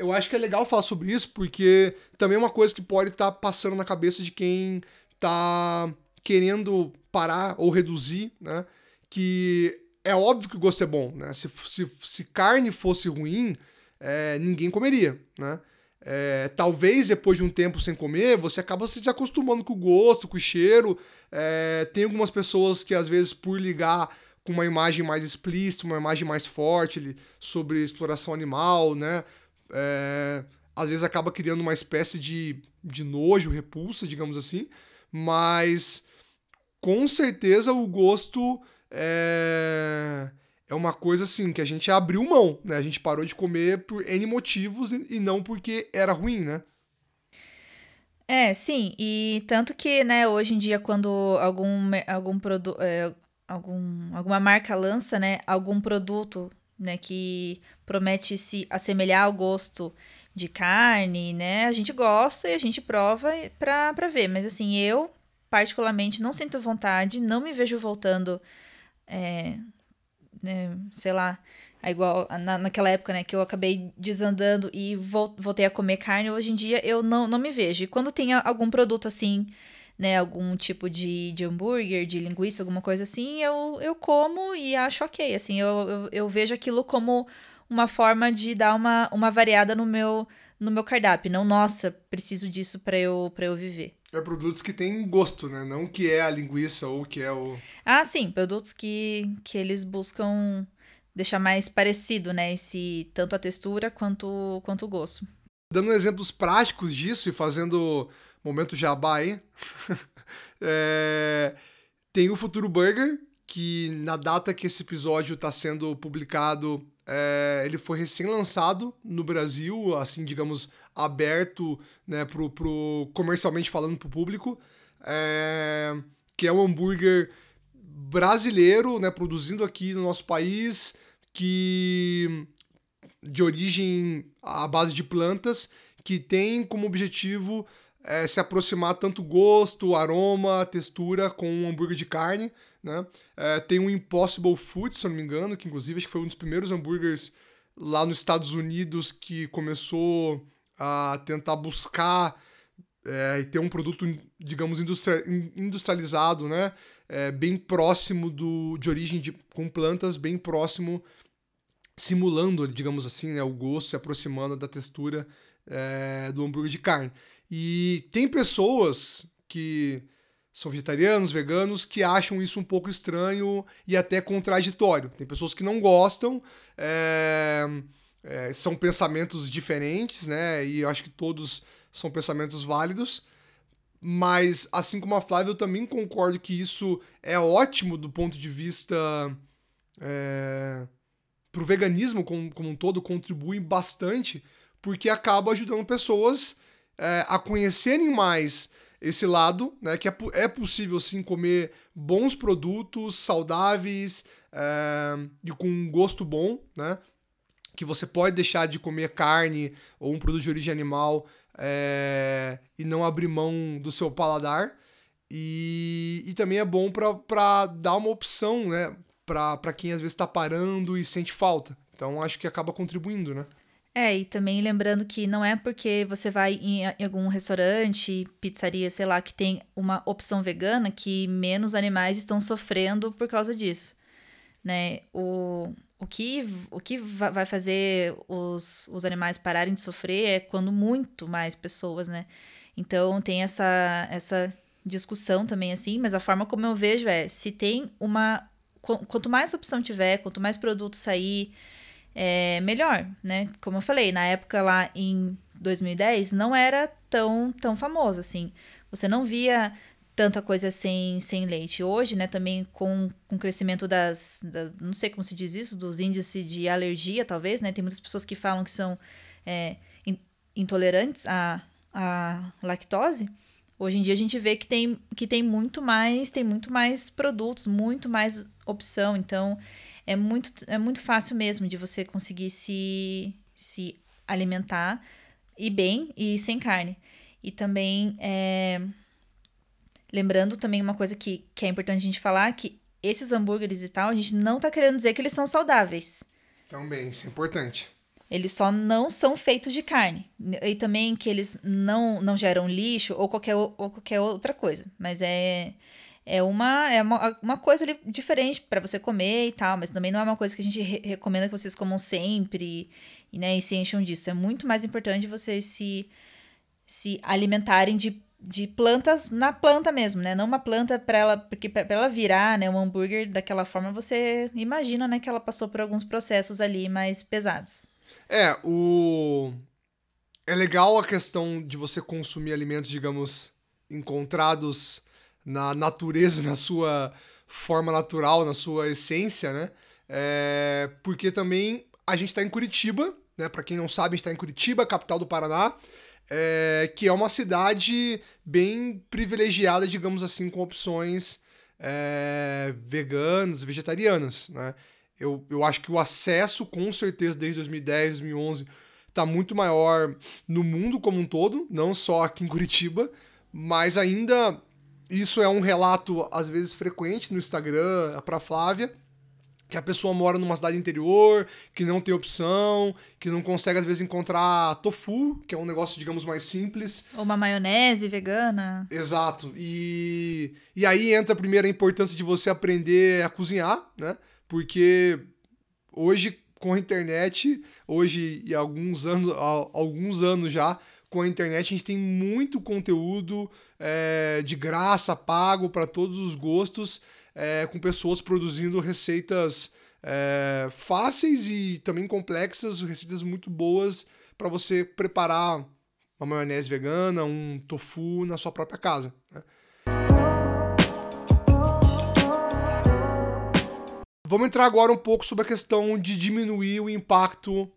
eu acho que é legal falar sobre isso, porque também é uma coisa que pode estar tá passando na cabeça de quem tá querendo parar ou reduzir, né? Que é óbvio que o gosto é bom, né? Se, se, se carne fosse ruim, é, ninguém comeria, né? É, talvez depois de um tempo sem comer, você acaba se desacostumando com o gosto, com o cheiro. É, tem algumas pessoas que, às vezes, por ligar com uma imagem mais explícita, uma imagem mais forte sobre exploração animal, né? É, às vezes acaba criando uma espécie de, de nojo, repulsa, digamos assim, mas com certeza o gosto é, é uma coisa assim que a gente abriu mão, né? A gente parou de comer por N motivos e não porque era ruim, né?
É, sim, e tanto que, né, hoje em dia, quando algum, algum produto, é, algum, alguma marca lança, né, algum produto né, que promete se assemelhar ao gosto de carne, né? A gente gosta e a gente prova pra, pra ver. Mas assim, eu particularmente não sinto vontade, não me vejo voltando, é, né, sei lá, igual na, naquela época, né, que eu acabei desandando e voltei a comer carne, hoje em dia eu não, não me vejo. E quando tem algum produto assim né, algum tipo de, de hambúrguer, de linguiça, alguma coisa assim, eu, eu como e acho ok. Assim, eu, eu, eu vejo aquilo como uma forma de dar uma, uma variada no meu, no meu cardápio. Não, nossa, preciso disso para eu, eu viver.
É produtos que têm gosto, né? Não que é a linguiça ou que é o.
Ah, sim, produtos que, que eles buscam deixar mais parecido, né? Esse, tanto a textura quanto, quanto o gosto.
Dando exemplos práticos disso e fazendo momento jabá aí. é, tem o Futuro Burger, que na data que esse episódio está sendo publicado, é, ele foi recém-lançado no Brasil, assim, digamos, aberto, né, pro, pro, comercialmente falando para o público, é, que é um hambúrguer brasileiro, né, produzindo aqui no nosso país, que de origem à base de plantas, que tem como objetivo é, se aproximar tanto gosto, aroma, textura com um hambúrguer de carne. Né? É, tem um Impossible Food, se eu não me engano, que inclusive acho que foi um dos primeiros hambúrgueres lá nos Estados Unidos que começou a tentar buscar é, e ter um produto, digamos, industrializado, né? É, bem próximo do, de origem de, com plantas, bem próximo, simulando, digamos assim, né, o gosto, se aproximando da textura é, do hambúrguer de carne. E tem pessoas que são vegetarianos, veganos, que acham isso um pouco estranho e até contraditório. Tem pessoas que não gostam, é, é, são pensamentos diferentes, né? E eu acho que todos são pensamentos válidos. Mas, assim como a Flávia, eu também concordo que isso é ótimo do ponto de vista. É, para o veganismo como, como um todo, contribui bastante, porque acaba ajudando pessoas é, a conhecerem mais esse lado, né? Que é, é possível sim comer bons produtos saudáveis é, e com um gosto bom, né? Que você pode deixar de comer carne ou um produto de origem animal é, e não abrir mão do seu paladar. E, e também é bom para dar uma opção, né? Para quem às vezes está parando e sente falta. Então acho que acaba contribuindo, né?
É, e também lembrando que não é porque você vai em, algum restaurante, pizzaria, sei lá, que tem uma opção vegana que menos animais estão sofrendo por causa disso. Né? O, o, que, o que vai fazer os, os animais pararem de sofrer é quando muito mais pessoas, né? Então tem essa, essa discussão também assim, mas a forma como eu vejo é se tem uma. Quanto mais opção tiver, quanto mais produto sair é, melhor, né? Como eu falei, na época lá em 2010 não era tão, tão famoso assim. Você não via tanta coisa sem, sem leite. Hoje, né, também com, com o crescimento das, Não sei como se diz isso, dos índices de alergia, talvez, né? Tem muitas pessoas que falam que são é, intolerantes à, à lactose. Hoje em dia a gente vê que tem, que tem muito mais, tem muito mais produtos, muito mais opção. Então é muito, é muito fácil mesmo de você conseguir se, se alimentar e bem e sem carne. E também é, lembrando também uma coisa que, que é importante a gente falar, que esses hambúrgueres e tal, a gente não tá querendo dizer que eles são saudáveis.
Também, isso é importante.
Eles só não são feitos de carne. E também que eles não, não geram lixo ou qualquer, ou qualquer outra coisa. Mas é, é, uma, é uma, uma coisa diferente para você comer e tal. Mas também não é uma coisa que a gente re recomenda que vocês comam sempre e, né, e se encham disso. É muito mais importante vocês se, se alimentarem de de plantas na planta mesmo, né? Não uma planta para ela, porque para ela virar, né, um hambúrguer daquela forma, você imagina, né, que ela passou por alguns processos ali mais pesados.
É, o. É legal a questão de você consumir alimentos, digamos, encontrados na natureza, na sua forma natural, na sua essência, né? É... Porque também a gente está em Curitiba, né? Para quem não sabe, a gente está em Curitiba, capital do Paraná, é... que é uma cidade bem privilegiada, digamos assim, com opções é... veganas, vegetarianas, né? Eu, eu acho que o acesso, com certeza, desde 2010, 2011, está muito maior no mundo como um todo, não só aqui em Curitiba, mas ainda isso é um relato, às vezes, frequente no Instagram para Flávia, que a pessoa mora numa cidade interior, que não tem opção, que não consegue às vezes encontrar tofu, que é um negócio, digamos, mais simples.
Ou uma maionese vegana.
Exato. E, e aí entra primeiro a importância de você aprender a cozinhar, né? porque hoje com a internet, hoje e alguns anos, alguns anos já, com a internet a gente tem muito conteúdo é, de graça, pago para todos os gostos, é, com pessoas produzindo receitas é, fáceis e também complexas, receitas muito boas para você preparar uma maionese vegana, um tofu na sua própria casa. Né? Vamos entrar agora um pouco sobre a questão de diminuir o impacto,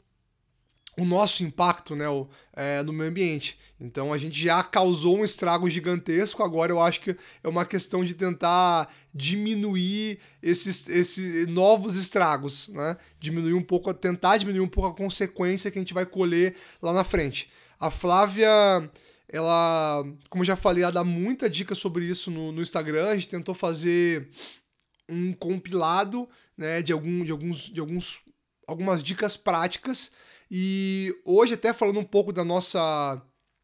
o nosso impacto né, o, é, no meio ambiente. Então a gente já causou um estrago gigantesco, agora eu acho que é uma questão de tentar diminuir esses, esses novos estragos, né? Diminuir um pouco, tentar diminuir um pouco a consequência que a gente vai colher lá na frente. A Flávia ela, como eu já falei, ela dá muita dica sobre isso no, no Instagram. A gente tentou fazer um compilado né, de, algum, de, alguns, de alguns, algumas dicas práticas. E hoje, até falando um pouco da nossa.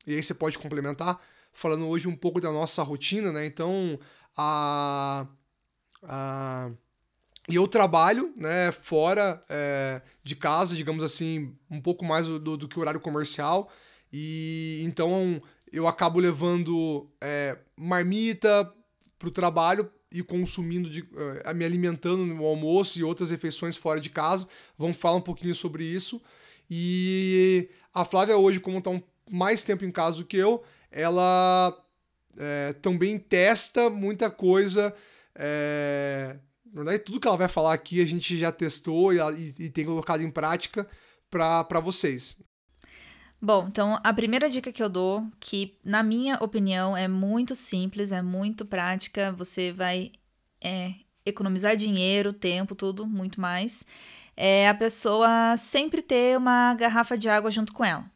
E aí você pode complementar, falando hoje um pouco da nossa rotina, né? Então, a. a e eu trabalho, né, fora é, de casa, digamos assim, um pouco mais do, do que o horário comercial. E então eu acabo levando é, marmita pro trabalho e consumindo, de, uh, me alimentando no almoço e outras refeições fora de casa. Vamos falar um pouquinho sobre isso. E a Flávia hoje, como está um, mais tempo em casa do que eu, ela é, também testa muita coisa. É, na verdade, tudo que ela vai falar aqui a gente já testou e, e, e tem colocado em prática para vocês.
Bom, então a primeira dica que eu dou, que na minha opinião é muito simples, é muito prática, você vai é, economizar dinheiro, tempo, tudo, muito mais, é a pessoa sempre ter uma garrafa de água junto com ela.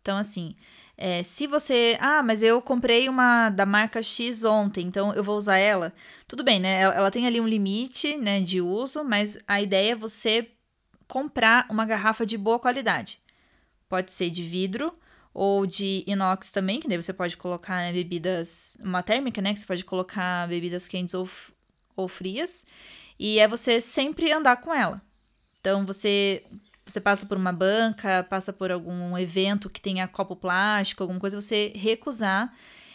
Então, assim, é, se você. Ah, mas eu comprei uma da marca X ontem, então eu vou usar ela. Tudo bem, né? Ela, ela tem ali um limite né, de uso, mas a ideia é você comprar uma garrafa de boa qualidade. Pode ser de vidro ou de inox também, que daí você pode colocar né, bebidas, uma térmica, né, que você pode colocar bebidas quentes ou, ou frias, e é você sempre andar com ela. Então você você passa por uma banca, passa por algum evento que tenha copo plástico, alguma coisa, você recusar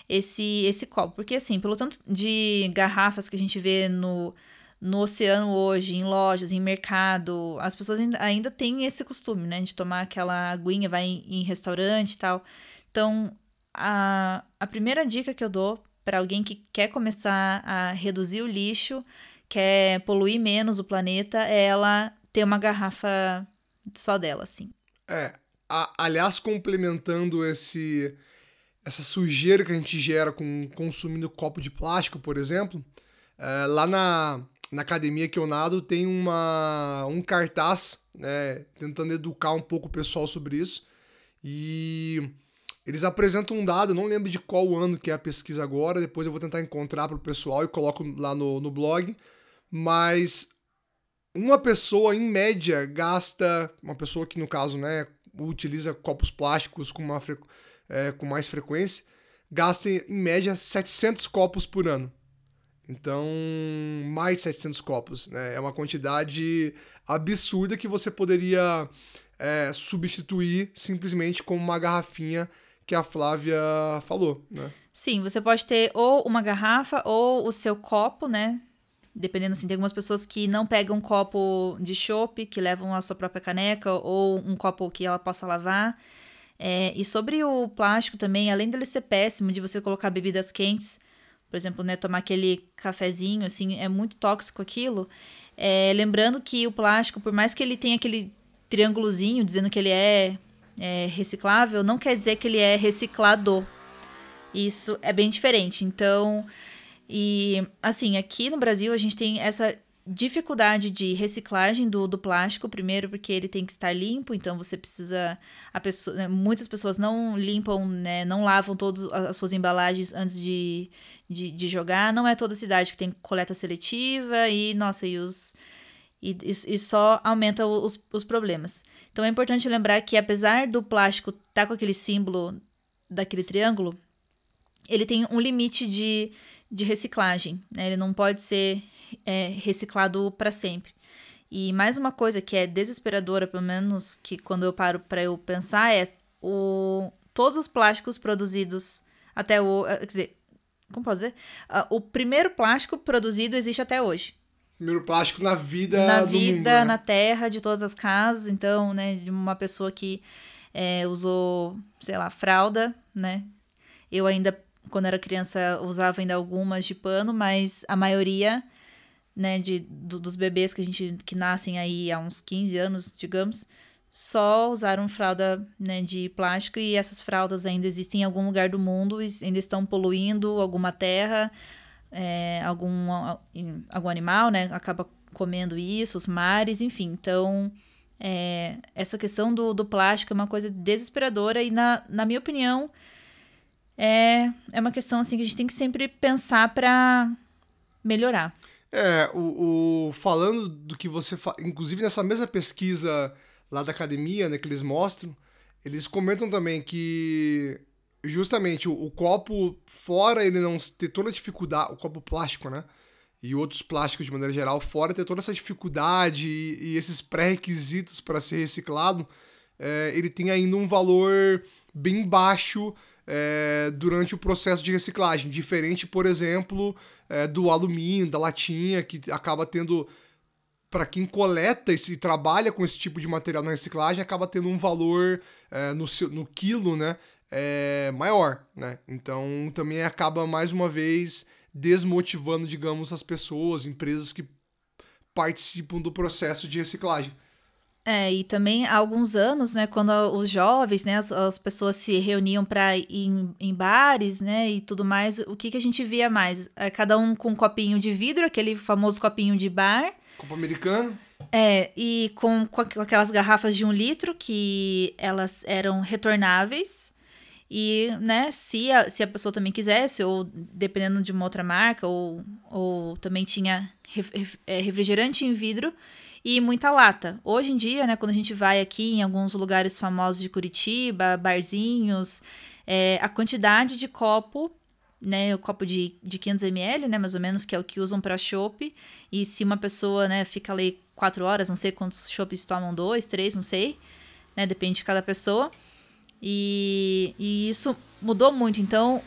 esse esse copo, porque assim, pelo tanto de garrafas que a gente vê no no oceano hoje, em lojas, em mercado, as pessoas ainda, ainda têm esse costume, né? De tomar aquela aguinha, vai em, em restaurante e tal. Então, a, a primeira dica que eu dou para alguém que quer começar a reduzir o lixo, quer poluir menos o planeta, é ela ter uma garrafa só dela, assim.
É, a, aliás, complementando esse essa sujeira que a gente gera com consumindo copo de plástico, por exemplo, é, lá na, na academia que eu nado tem uma, um cartaz, né, tentando educar um pouco o pessoal sobre isso. E eles apresentam um dado, não lembro de qual ano que é a pesquisa agora, depois eu vou tentar encontrar para o pessoal e coloco lá no, no blog. Mas uma pessoa, em média, gasta. Uma pessoa que, no caso, né, utiliza copos plásticos com, uma, é, com mais frequência, gasta, em média, 700 copos por ano. Então, mais de 700 copos. Né? É uma quantidade absurda que você poderia é, substituir simplesmente com uma garrafinha que a Flávia falou, né?
Sim, você pode ter ou uma garrafa ou o seu copo, né? Dependendo assim, tem algumas pessoas que não pegam um copo de chopp, que levam a sua própria caneca, ou um copo que ela possa lavar. É, e sobre o plástico também, além dele ser péssimo de você colocar bebidas quentes, por exemplo, né, tomar aquele cafezinho, assim, é muito tóxico aquilo. É, lembrando que o plástico, por mais que ele tenha aquele triângulozinho dizendo que ele é é, reciclável, não quer dizer que ele é reciclado. Isso é bem diferente. Então, e assim, aqui no Brasil a gente tem essa dificuldade de reciclagem do, do plástico, primeiro porque ele tem que estar limpo, então você precisa. A pessoa, né, muitas pessoas não limpam, né, não lavam todas as suas embalagens antes de, de, de, jogar. Não é toda cidade que tem coleta seletiva e, nossa, e os. E, e só aumenta os, os problemas. Então é importante lembrar que apesar do plástico estar tá com aquele símbolo daquele triângulo, ele tem um limite de, de reciclagem. Né? Ele não pode ser é, reciclado para sempre. E mais uma coisa que é desesperadora, pelo menos que quando eu paro para eu pensar, é o, todos os plásticos produzidos até o. Eh, quer dizer, como posso dizer? Uh, o primeiro plástico produzido existe até hoje
primeiro plástico na vida
na vida
mundo, né?
na terra de todas as casas então né de uma pessoa que é, usou sei lá fralda né eu ainda quando era criança usava ainda algumas de pano mas a maioria né de do, dos bebês que a gente que nascem aí há uns 15 anos digamos só usaram fralda né, de plástico e essas fraldas ainda existem em algum lugar do mundo e ainda estão poluindo alguma terra é, algum, algum animal, né? Acaba comendo isso, os mares, enfim. Então, é, essa questão do, do plástico é uma coisa desesperadora e, na, na minha opinião, é, é uma questão assim que a gente tem que sempre pensar para melhorar.
É, o, o, falando do que você inclusive nessa mesma pesquisa lá da academia, né, que eles mostram, eles comentam também que justamente o, o, copo, fora ele não ter toda a dificuldade, o copo plástico, né? E outros plásticos de maneira geral, fora ter toda essa dificuldade e, e esses pré-requisitos para ser reciclado, é, ele tem ainda um valor bem baixo é, durante o processo de reciclagem. Diferente, por exemplo, é, do alumínio, da latinha, que acaba tendo. Para quem coleta e trabalha com esse tipo de material na reciclagem, acaba tendo um valor é, no, no quilo, né? é maior, né? Então também acaba mais uma vez desmotivando, digamos, as pessoas, empresas que participam do processo de reciclagem.
É, e também há alguns anos, né, quando os jovens, né, as, as pessoas se reuniam para ir em, em, bares, né, e tudo mais, o que, que a gente via mais? É, cada um com um copinho de vidro, aquele famoso copinho de bar.
Copo americano.
É, e com, com aquelas garrafas de um litro que elas eram retornáveis. E, né, se a, se a pessoa também quisesse, ou dependendo de uma outra marca, ou, ou também tinha é, refrigerante em vidro e muita lata. Hoje em dia, né, quando a gente vai aqui em alguns lugares famosos de Curitiba, barzinhos, é, a quantidade de copo, né, o copo de, de 500 ml, né, mais ou menos, que é o que usam para chopp, e se uma pessoa, né, fica ali quatro horas, não sei quantos chopps tomam, dois, três, não sei, né, depende de cada pessoa, e, e isso mudou muito. Então,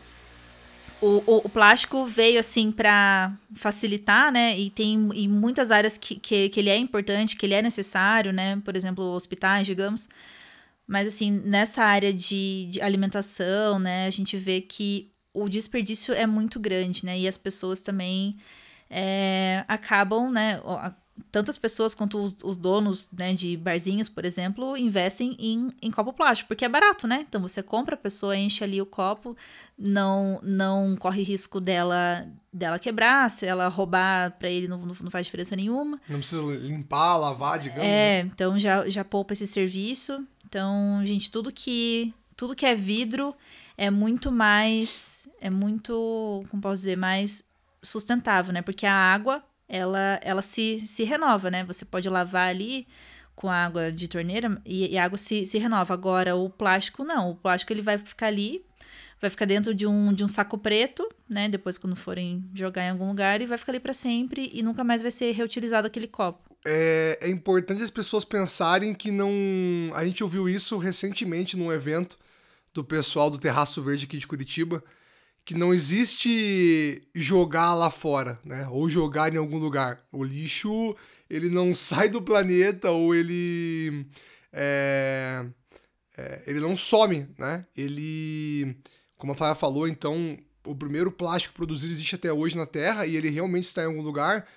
o, o, o, plástico veio assim para facilitar, né? E tem em muitas áreas que, que, que, ele é importante, que ele é necessário, né? Por exemplo, hospitais, digamos. Mas assim, nessa área de, de alimentação, né? A gente vê que o desperdício é muito grande, né? E as pessoas também é, acabam, né? tantas pessoas quanto os, os donos né, de barzinhos, por exemplo, investem em, em copo plástico, porque é barato, né? Então você compra, a pessoa enche ali o copo, não não corre risco dela dela quebrar, se ela roubar para ele não, não faz diferença nenhuma.
Não precisa limpar, lavar, digamos.
É, né? então já, já poupa esse serviço. Então, gente, tudo que tudo que é vidro é muito mais é muito, como posso dizer, mais sustentável, né? Porque a água ela, ela se, se renova, né? Você pode lavar ali com água de torneira e, e, a água se, se renova. Agora, o plástico não. O plástico ele vai ficar ali, vai ficar dentro de um, de um saco preto, né? Depois, quando forem jogar em algum lugar, e vai ficar ali para sempre e nunca mais vai ser reutilizado aquele copo.
É, é importante as pessoas pensarem que não. A gente ouviu isso recentemente num evento do pessoal do Terraço Verde aqui de Curitiba que não existe jogar lá fora, né? Ou jogar em algum lugar. O lixo, ele não sai do planeta ou ele... É, é, ele não some, né? Ele, como a Flávia falou, então, o primeiro plástico produzido existe até hoje na Terra e ele realmente está em algum lugar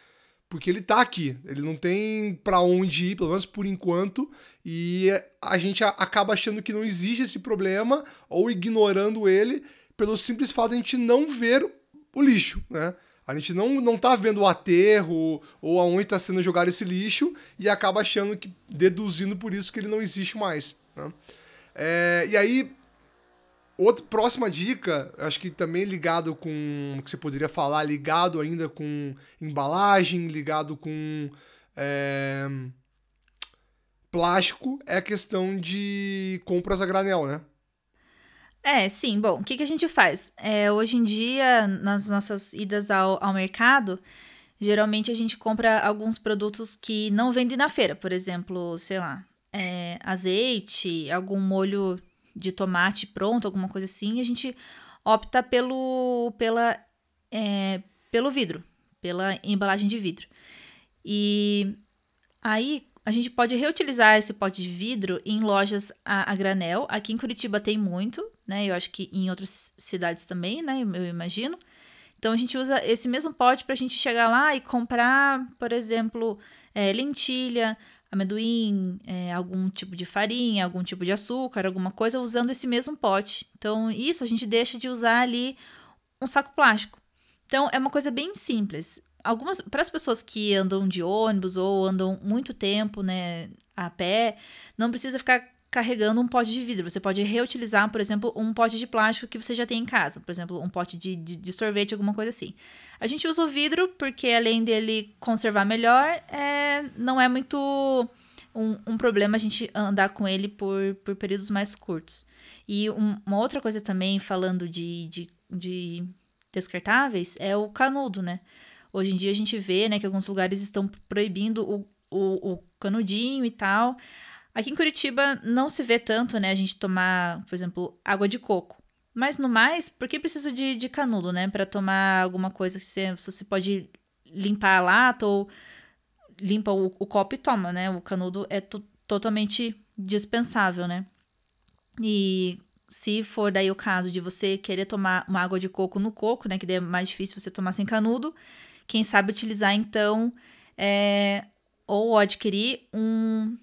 porque ele está aqui. Ele não tem para onde ir, pelo menos por enquanto, e a gente acaba achando que não existe esse problema ou ignorando ele pelo simples fato de a gente não ver o lixo, né? A gente não, não tá vendo o aterro ou aonde está sendo jogado esse lixo e acaba achando que, deduzindo por isso que ele não existe mais. Né? É, e aí, outra próxima dica, acho que também ligado com que você poderia falar, ligado ainda com embalagem, ligado com é, plástico, é a questão de compras a granel, né?
É, sim. Bom, o que, que a gente faz? É, hoje em dia, nas nossas idas ao, ao mercado, geralmente a gente compra alguns produtos que não vendem na feira. Por exemplo, sei lá, é, azeite, algum molho de tomate pronto, alguma coisa assim. A gente opta pelo, pela, é, pelo vidro, pela embalagem de vidro. E aí, a gente pode reutilizar esse pote de vidro em lojas a, a, granel. Aqui em Curitiba tem muito, né? Eu acho que em outras cidades também, né? Eu imagino. Então a gente usa esse mesmo pote para a gente chegar lá e comprar, por exemplo, é, lentilha, amendoim, é, algum tipo de farinha, algum tipo de açúcar, alguma coisa, usando esse mesmo pote. Então, isso a gente deixa de usar ali um saco plástico. Então, é uma coisa bem simples algumas para as pessoas que andam de ônibus ou andam muito tempo, né, a pé, não precisa ficar carregando um pote de vidro. Você pode reutilizar, por exemplo, um pote de plástico que você já tem em casa. Por exemplo, um pote de, de, de sorvete, alguma coisa assim. A gente usa o vidro porque, além dele conservar melhor, é, não é muito um, um problema a gente andar com ele por, por períodos mais curtos. E um, uma outra coisa também, falando de, de, de descartáveis, é o canudo, né? Hoje em dia a gente vê, né, que alguns lugares estão proibindo o, o, o canudinho e tal. Aqui em Curitiba não se vê tanto, né, a gente tomar, por exemplo, água de coco. Mas no mais, por que precisa de, de canudo, né? Para tomar alguma coisa que você, você pode limpar a lata ou limpa o, o copo e toma, né? O canudo é totalmente dispensável, né? E se for daí o caso de você querer tomar uma água de coco no coco, né? Que é mais difícil você tomar sem canudo, quem sabe utilizar então é, ou adquirir um,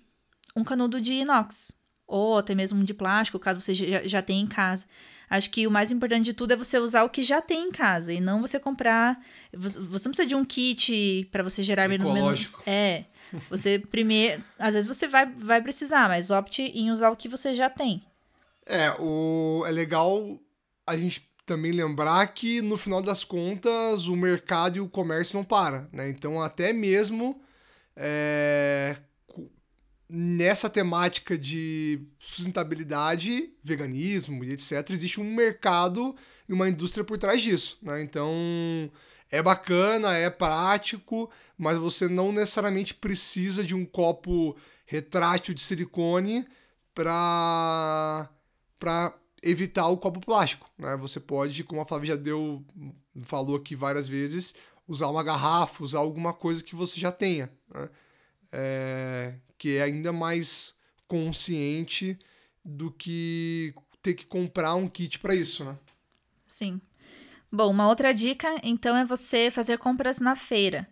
um canudo de inox ou até mesmo de plástico, caso você já, já tenha em casa. Acho que o mais importante de tudo é você usar o que já tem em casa e não você comprar. Você não precisa de um kit para você gerar
Ecológico.
É. Você primeiro. Às vezes você vai, vai precisar, mas opte em usar o que você já tem.
É, o, é legal a gente também lembrar que, no final das contas, o mercado e o comércio não para, né? Então, até mesmo é, nessa temática de sustentabilidade, veganismo e etc., existe um mercado e uma indústria por trás disso, né? Então, é bacana, é prático, mas você não necessariamente precisa de um copo retrátil de silicone para para evitar o copo plástico, né? Você pode, como a Flávia já deu, falou aqui várias vezes, usar uma garrafa, usar alguma coisa que você já tenha, né? É, que é ainda mais consciente do que ter que comprar um kit para isso, né?
Sim. Bom, uma outra dica, então, é você fazer compras na feira.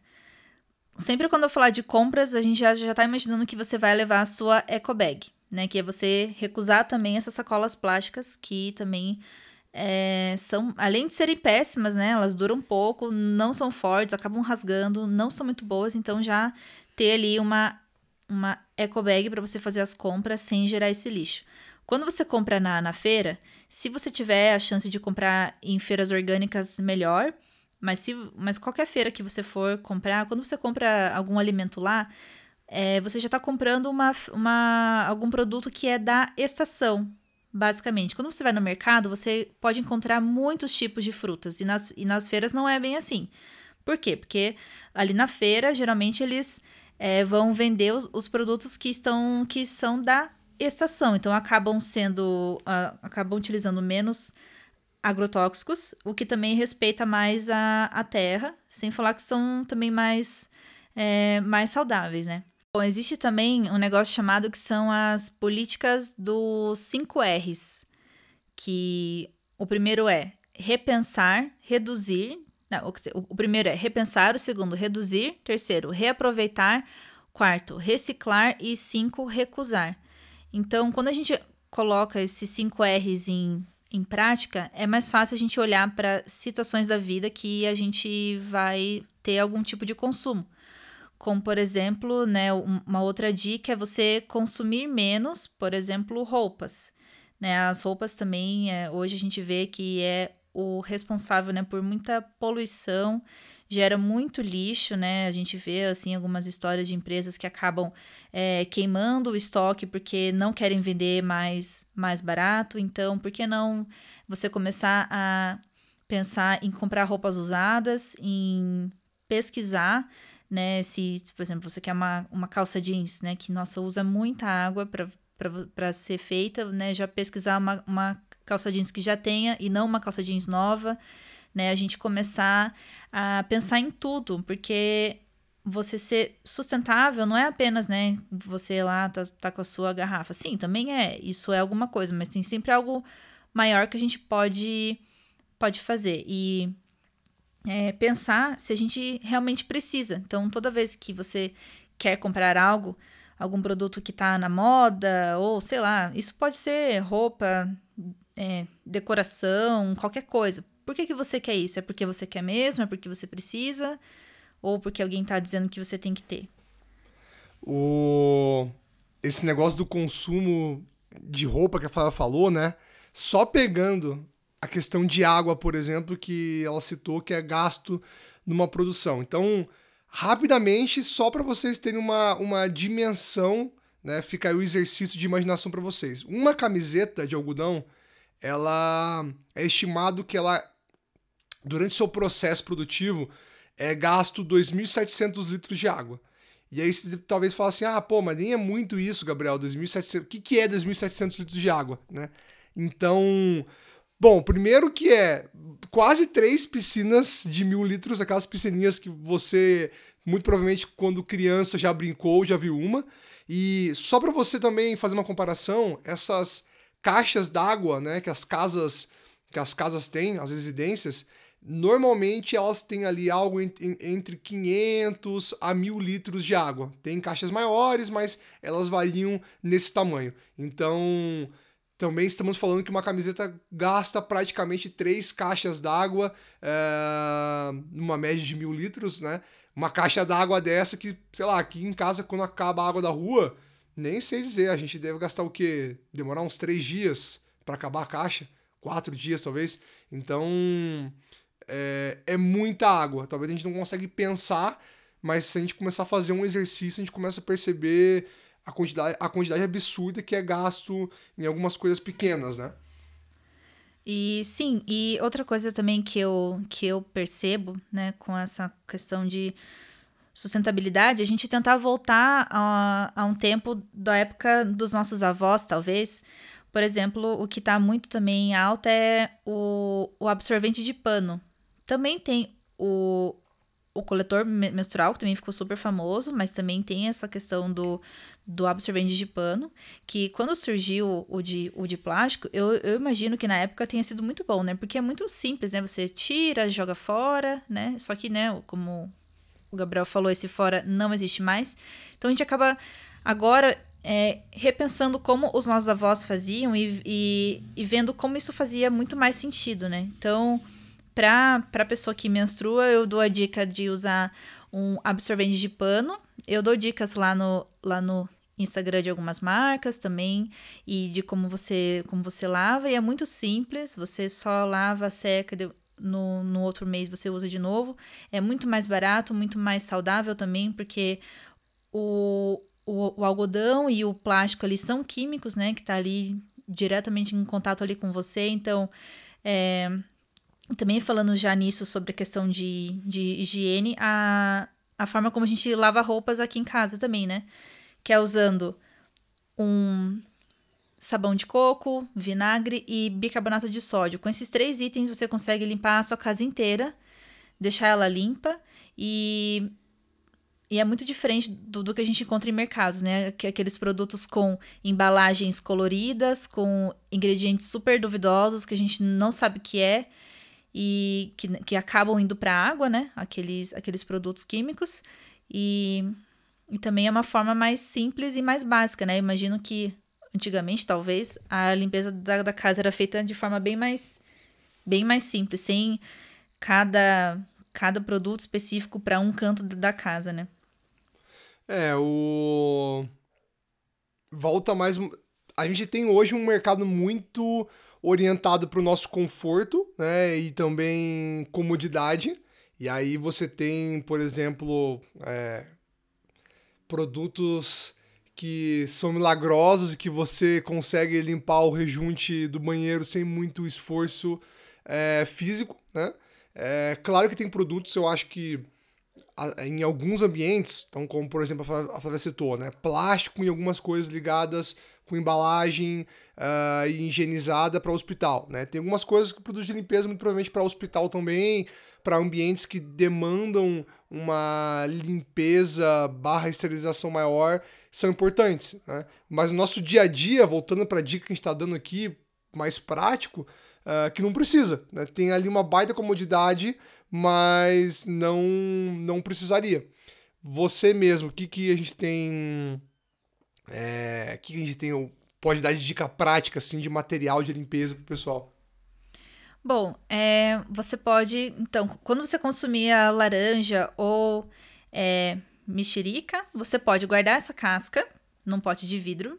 Sempre quando eu falar de compras, a gente já, já tá imaginando que você vai levar a sua eco bag, né? Que é você recusar também essas sacolas plásticas que também é, são, além de serem péssimas, né? Elas duram pouco, não são fortes, acabam rasgando, não são muito boas, então já ter ali uma, uma eco bag para você fazer as compras sem gerar esse lixo. Quando você compra na, na feira, se você tiver a chance de comprar em feiras orgânicas, melhor. Mas, se, mas qualquer feira que você for comprar, quando você compra algum alimento lá, é, você já está comprando uma, uma, algum produto que é da estação, basicamente. Quando você vai no mercado, você pode encontrar muitos tipos de frutas, e nas, e nas feiras não é bem assim. Por quê? Porque ali na feira, geralmente, eles é, vão vender os, os, produtos que estão que são da estação. Então acabam sendo. Uh, acabam utilizando menos agrotóxicos, o que também respeita mais a, a terra, sem falar que são também mais, é, mais saudáveis, né? Bom, existe também um negócio chamado que são as políticas dos 5 R's, que o primeiro é repensar, reduzir, não, o, o primeiro é repensar, o segundo reduzir, terceiro reaproveitar, quarto reciclar e cinco recusar. Então, quando a gente coloca esses 5 R's em em prática, é mais fácil a gente olhar para situações da vida que a gente vai ter algum tipo de consumo. Como, por exemplo, né, uma outra dica é você consumir menos, por exemplo, roupas. Né? As roupas também, é, hoje a gente vê que é o responsável né, por muita poluição gera muito lixo, né? A gente vê assim algumas histórias de empresas que acabam é, queimando o estoque porque não querem vender mais, mais barato. Então, por que não você começar a pensar em comprar roupas usadas, em pesquisar, né? Se, por exemplo, você quer uma, uma calça jeans, né? Que, nossa, usa muita água para ser feita, né? Já pesquisar uma, uma calça jeans que já tenha e não uma calça jeans nova né? A gente começar a pensar em tudo, porque você ser sustentável não é apenas, né, você lá tá, tá com a sua garrafa. Sim, também é, isso é alguma coisa, mas tem sempre algo maior que a gente pode pode fazer e é, pensar se a gente realmente precisa. Então, toda vez que você quer comprar algo, algum produto que está na moda, ou sei lá, isso pode ser roupa, é, decoração, qualquer coisa. Por que, que você quer isso? É porque você quer mesmo? É porque você precisa? Ou porque alguém está dizendo que você tem que ter?
O... Esse negócio do consumo de roupa que a Flávia falou, né? Só pegando a questão de água, por exemplo, que ela citou que é gasto numa produção. Então, rapidamente, só para vocês terem uma, uma dimensão, né? Fica aí o exercício de imaginação para vocês. Uma camiseta de algodão, ela é estimado que ela durante seu processo produtivo, é gasto 2.700 litros de água. E aí você talvez fale assim, ah, pô, mas nem é muito isso, Gabriel, 2.700... O que, que é 2.700 litros de água, né? Então, bom, primeiro que é quase três piscinas de mil litros, aquelas piscininhas que você, muito provavelmente, quando criança já brincou, já viu uma. E só para você também fazer uma comparação, essas caixas d'água, né, que as casas que as casas têm, as residências, Normalmente elas têm ali algo entre 500 a 1000 litros de água. Tem caixas maiores, mas elas variam nesse tamanho. Então, também estamos falando que uma camiseta gasta praticamente três caixas d'água, é, numa média de mil litros, né? Uma caixa d'água dessa que, sei lá, aqui em casa, quando acaba a água da rua, nem sei dizer, a gente deve gastar o quê? Demorar uns três dias para acabar a caixa, quatro dias talvez. Então, é, é muita água. Talvez a gente não consegue pensar, mas se a gente começar a fazer um exercício, a gente começa a perceber a quantidade, a quantidade absurda que é gasto em algumas coisas pequenas, né?
E sim, e outra coisa também que eu, que eu percebo, né, com essa questão de sustentabilidade, a gente tentar voltar a, a um tempo da época dos nossos avós, talvez, Por exemplo, o que está muito também alto é o, o absorvente de pano. Também tem o, o coletor menstrual, que também ficou super famoso, mas também tem essa questão do, do absorvente de pano, que quando surgiu o de, o de plástico, eu, eu imagino que na época tenha sido muito bom, né? Porque é muito simples, né? Você tira, joga fora, né? Só que, né, como o Gabriel falou, esse fora não existe mais. Então a gente acaba agora é, repensando como os nossos avós faziam e, e, e vendo como isso fazia muito mais sentido, né? Então para a pessoa que menstrua, eu dou a dica de usar um absorvente de pano. Eu dou dicas lá no, lá no Instagram de algumas marcas também e de como você como você lava. E é muito simples, você só lava, seca, no, no outro mês você usa de novo. É muito mais barato, muito mais saudável também, porque o, o, o algodão e o plástico ali são químicos, né? Que tá ali diretamente em contato ali com você. Então, é, também falando já nisso sobre a questão de, de higiene, a, a forma como a gente lava roupas aqui em casa também, né? Que é usando um sabão de coco, vinagre e bicarbonato de sódio. Com esses três itens você consegue limpar a sua casa inteira, deixar ela limpa e e é muito diferente do, do que a gente encontra em mercados, né? Que aqueles produtos com embalagens coloridas, com ingredientes super duvidosos que a gente não sabe o que é e que, que acabam indo para a água, né? Aqueles, aqueles produtos químicos. E, e também é uma forma mais simples e mais básica, né? imagino que antigamente, talvez, a limpeza da, da casa era feita de forma bem mais, bem mais simples, sem cada, cada produto específico para um canto da casa, né?
É, o. Volta mais. A gente tem hoje um mercado muito orientado para o nosso conforto, né? E também comodidade. E aí você tem, por exemplo, é, produtos que são milagrosos e que você consegue limpar o rejunte do banheiro sem muito esforço é, físico, né? É, claro que tem produtos, eu acho que em alguns ambientes, então como por exemplo a Flávia citou, né? Plástico em algumas coisas ligadas com embalagem uh, higienizada para o hospital. Né? Tem algumas coisas que produtos de limpeza, muito provavelmente para o hospital também, para ambientes que demandam uma limpeza barra esterilização maior, são importantes. Né? Mas no nosso dia a dia, voltando para a dica que a gente está dando aqui, mais prático, uh, que não precisa. Né? Tem ali uma baita comodidade, mas não, não precisaria. Você mesmo, o que, que a gente tem é, o que a gente tem, pode dar de dica prática, assim, de material de limpeza pro pessoal?
Bom, é, você pode, então, quando você consumir a laranja ou é, mexerica, você pode guardar essa casca num pote de vidro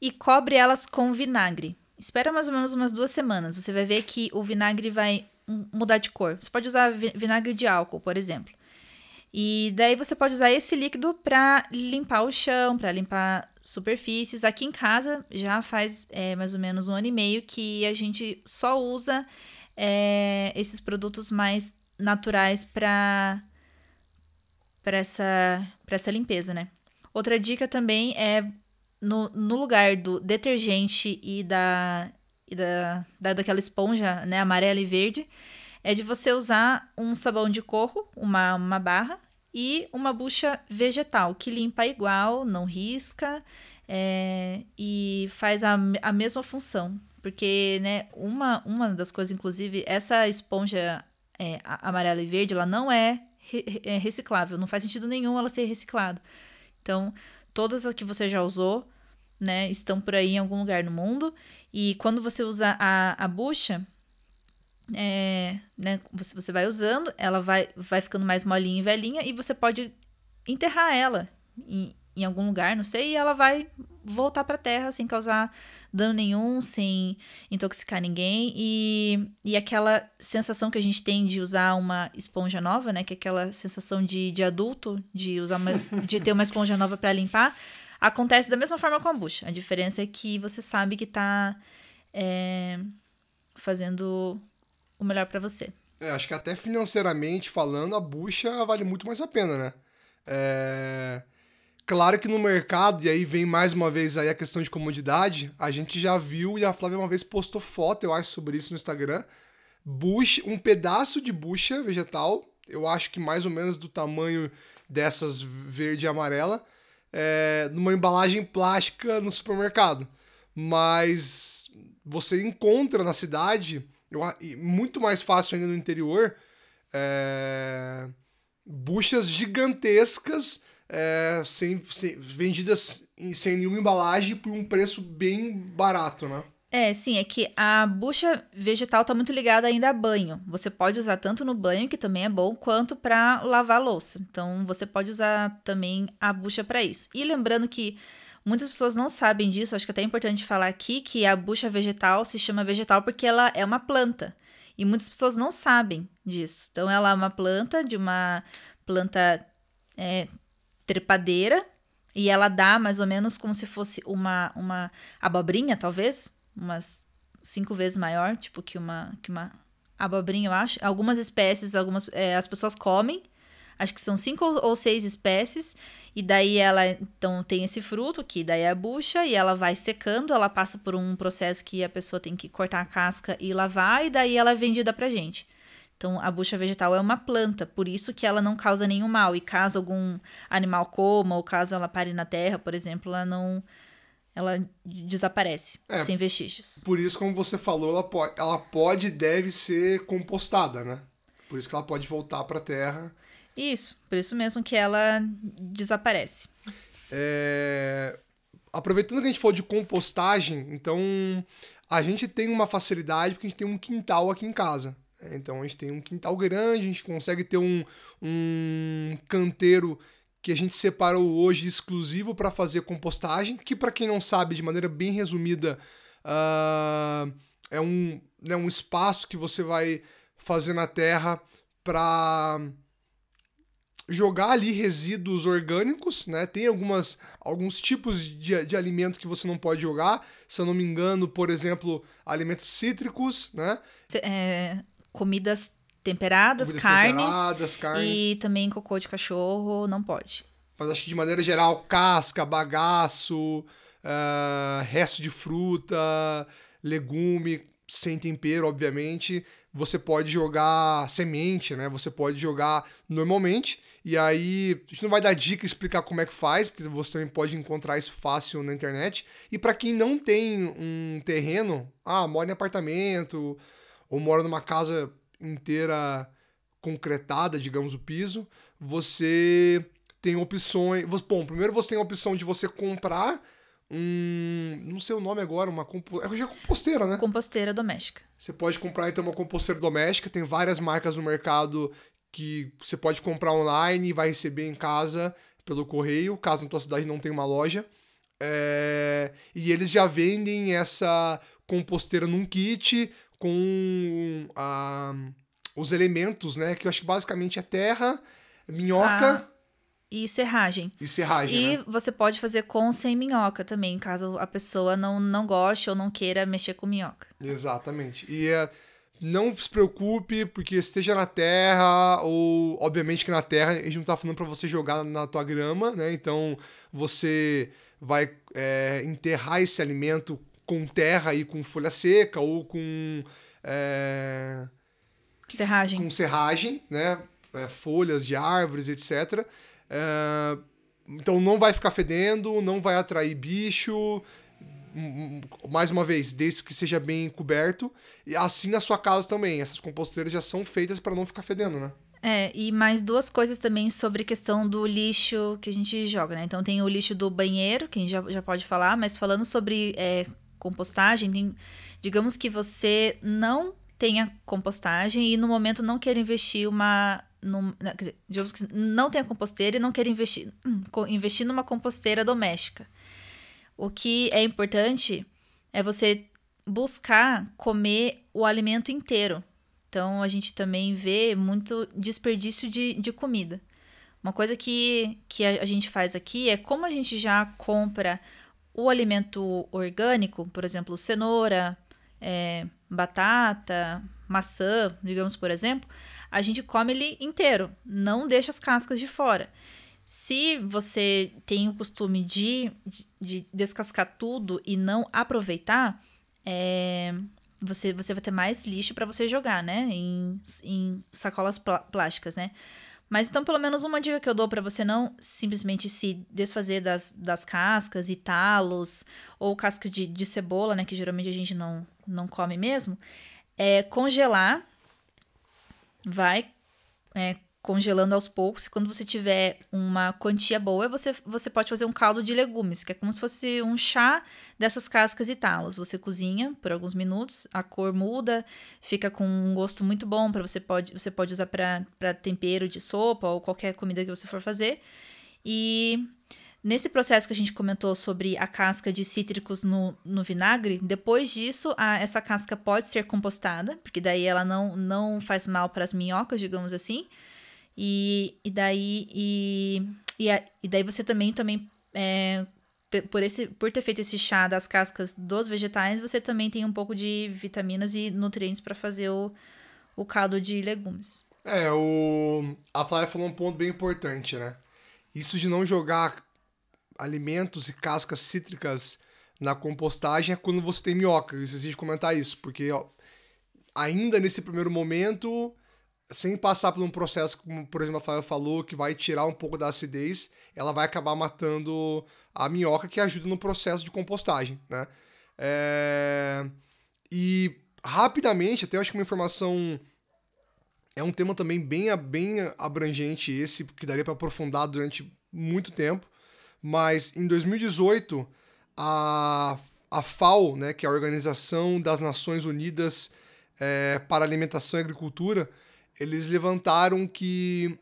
e cobre elas com vinagre. Espera mais ou menos umas duas semanas. Você vai ver que o vinagre vai mudar de cor. Você pode usar vinagre de álcool, por exemplo. E daí você pode usar esse líquido para limpar o chão, para limpar superfícies. Aqui em casa já faz é, mais ou menos um ano e meio que a gente só usa é, esses produtos mais naturais para para essa, essa limpeza, né? Outra dica também é no, no lugar do detergente e da, e da, da daquela esponja né, amarela e verde, é de você usar um sabão de coco, uma, uma barra, e uma bucha vegetal que limpa igual, não risca é, e faz a, a mesma função. Porque, né, uma, uma das coisas, inclusive, essa esponja é, amarela e verde, ela não é, é reciclável. Não faz sentido nenhum ela ser reciclada. Então, todas as que você já usou, né, estão por aí em algum lugar no mundo. E quando você usa a, a bucha, é, né, você, você vai usando, ela vai, vai ficando mais molinha e velhinha, e você pode enterrar ela em, em algum lugar, não sei, e ela vai voltar para a terra sem causar dano nenhum, sem intoxicar ninguém. E, e aquela sensação que a gente tem de usar uma esponja nova, né? Que é aquela sensação de, de adulto, de usar uma, de ter uma esponja nova para limpar, acontece da mesma forma com a bucha. A diferença é que você sabe que está é, fazendo o melhor para você.
É, acho que até financeiramente falando, a bucha vale muito mais a pena, né? É... Claro que no mercado, e aí vem mais uma vez aí a questão de comodidade, a gente já viu, e a Flávia uma vez postou foto, eu acho, sobre isso no Instagram, bucha, um pedaço de bucha vegetal, eu acho que mais ou menos do tamanho dessas verde e amarela, é, numa embalagem plástica no supermercado. Mas você encontra na cidade, eu, muito mais fácil ainda no interior, é, buchas gigantescas é, sem, sem, vendidas sem nenhuma embalagem por um preço bem barato, né?
É, sim, é que a bucha vegetal está muito ligada ainda a banho. Você pode usar tanto no banho, que também é bom, quanto para lavar louça. Então, você pode usar também a bucha para isso. E lembrando que muitas pessoas não sabem disso, acho que é até é importante falar aqui que a bucha vegetal se chama vegetal porque ela é uma planta. E muitas pessoas não sabem disso. Então, ela é uma planta de uma planta é, trepadeira e ela dá mais ou menos como se fosse uma, uma abobrinha, talvez, umas cinco vezes maior, tipo que uma, que uma abobrinha, eu acho. Algumas espécies, algumas é, as pessoas comem, acho que são cinco ou seis espécies, e daí ela então tem esse fruto, que daí é a bucha, e ela vai secando, ela passa por um processo que a pessoa tem que cortar a casca e lavar, e daí ela é vendida pra gente. Então, a bucha vegetal é uma planta, por isso que ela não causa nenhum mal. E caso algum animal coma, ou caso ela pare na terra, por exemplo, ela não. Ela desaparece, é, sem vestígios.
Por isso, como você falou, ela pode, ela pode e deve ser compostada, né? Por isso que ela pode voltar para a terra.
Isso, por isso mesmo que ela desaparece.
É... Aproveitando que a gente falou de compostagem, então a gente tem uma facilidade porque a gente tem um quintal aqui em casa. Então a gente tem um quintal grande, a gente consegue ter um, um canteiro que a gente separou hoje exclusivo para fazer compostagem, que para quem não sabe, de maneira bem resumida, uh, é um, né, um espaço que você vai fazer na terra para jogar ali resíduos orgânicos, né? Tem algumas, alguns tipos de, de alimento que você não pode jogar. Se eu não me engano, por exemplo, alimentos cítricos, né?
É, comidas temperadas, comidas carnes, temperadas, carnes. E também cocô de cachorro não pode.
Mas acho que de maneira geral, casca, bagaço, uh, resto de fruta, legume, sem tempero, obviamente. Você pode jogar semente, né? Você pode jogar normalmente. E aí, a gente não vai dar dica explicar como é que faz, porque você também pode encontrar isso fácil na internet. E para quem não tem um terreno, ah, mora em apartamento, ou mora numa casa inteira concretada, digamos, o piso, você tem opções. Bom, primeiro você tem a opção de você comprar um. Não sei o nome agora, uma compo... é composteira, né?
Composteira doméstica.
Você pode comprar então uma composteira doméstica, tem várias marcas no mercado que você pode comprar online e vai receber em casa pelo correio, caso na tua cidade não tenha uma loja. É... E eles já vendem essa composteira num kit com a, os elementos, né? Que eu acho que basicamente é terra, minhoca.
Ah, e serragem.
E serragem.
E
né?
você pode fazer com sem minhoca também, caso a pessoa não, não goste ou não queira mexer com minhoca.
Exatamente. E é, não se preocupe, porque esteja na terra, ou obviamente que na terra, a gente não tá falando para você jogar na tua grama, né? Então você vai é, enterrar esse alimento com terra e com folha seca ou com. É,
serragem.
Com serragem, né? Folhas de árvores, etc. É, então não vai ficar fedendo, não vai atrair bicho. Mais uma vez, desde que seja bem coberto. E assim na sua casa também. Essas composteiras já são feitas para não ficar fedendo, né?
É, e mais duas coisas também sobre questão do lixo que a gente joga, né? Então tem o lixo do banheiro, que a gente já, já pode falar, mas falando sobre é, compostagem, tem, digamos que você não tenha compostagem e no momento não quer investir uma. Num, né, quer dizer, digamos que não tenha composteira e não quer investir, hum, investir numa composteira doméstica. O que é importante é você buscar comer o alimento inteiro. Então a gente também vê muito desperdício de, de comida. Uma coisa que, que a, a gente faz aqui é como a gente já compra o alimento orgânico, por exemplo, cenoura, é, batata, maçã, digamos por exemplo, a gente come ele inteiro, não deixa as cascas de fora. Se você tem o costume de, de, de descascar tudo e não aproveitar, é, você, você vai ter mais lixo para você jogar, né? Em, em sacolas plásticas, né? Mas então, pelo menos uma dica que eu dou para você não simplesmente se desfazer das, das cascas e talos, ou casca de, de cebola, né? Que geralmente a gente não, não come mesmo, é congelar. Vai é, congelando aos poucos. Quando você tiver uma quantia boa, você, você pode fazer um caldo de legumes, que é como se fosse um chá dessas cascas e talos. Você cozinha por alguns minutos, a cor muda, fica com um gosto muito bom para você pode você pode usar para tempero de sopa ou qualquer comida que você for fazer. E Nesse processo que a gente comentou sobre a casca de cítricos no, no vinagre, depois disso, a, essa casca pode ser compostada, porque daí ela não, não faz mal para as minhocas, digamos assim. E, e daí e, e, a, e daí você também também é, por esse por ter feito esse chá das cascas dos vegetais, você também tem um pouco de vitaminas e nutrientes para fazer o, o caldo de legumes.
É, o a Flávia falou um ponto bem importante, né? Isso de não jogar alimentos e cascas cítricas na compostagem é quando você tem minhoca. Esqueci de comentar isso, porque ó, ainda nesse primeiro momento sem passar por um processo, como por exemplo a Flávia falou, que vai tirar um pouco da acidez, ela vai acabar matando a minhoca que ajuda no processo de compostagem, né? É... E rapidamente, até eu acho que uma informação é um tema também bem, bem abrangente esse, que daria para aprofundar durante muito tempo, mas em 2018 a, a FAO, né, que é a Organização das Nações Unidas é, para Alimentação e Agricultura, eles levantaram que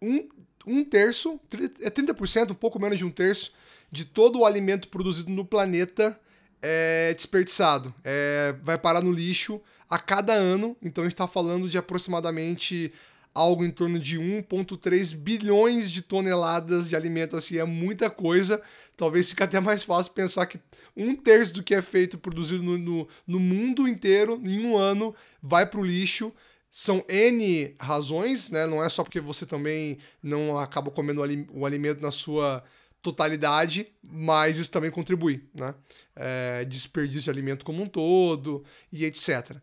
um, um terço, é 30%, um pouco menos de um terço, de todo o alimento produzido no planeta é desperdiçado, é, vai parar no lixo a cada ano. Então a gente está falando de aproximadamente algo em torno de 1,3 bilhões de toneladas de alimento. Assim, é muita coisa. Talvez fique até mais fácil pensar que um terço do que é feito, produzido no, no, no mundo inteiro, em um ano, vai para o lixo são N razões, né? Não é só porque você também não acaba comendo o alimento na sua totalidade, mas isso também contribui, né? É, desperdício de alimento como um todo e etc.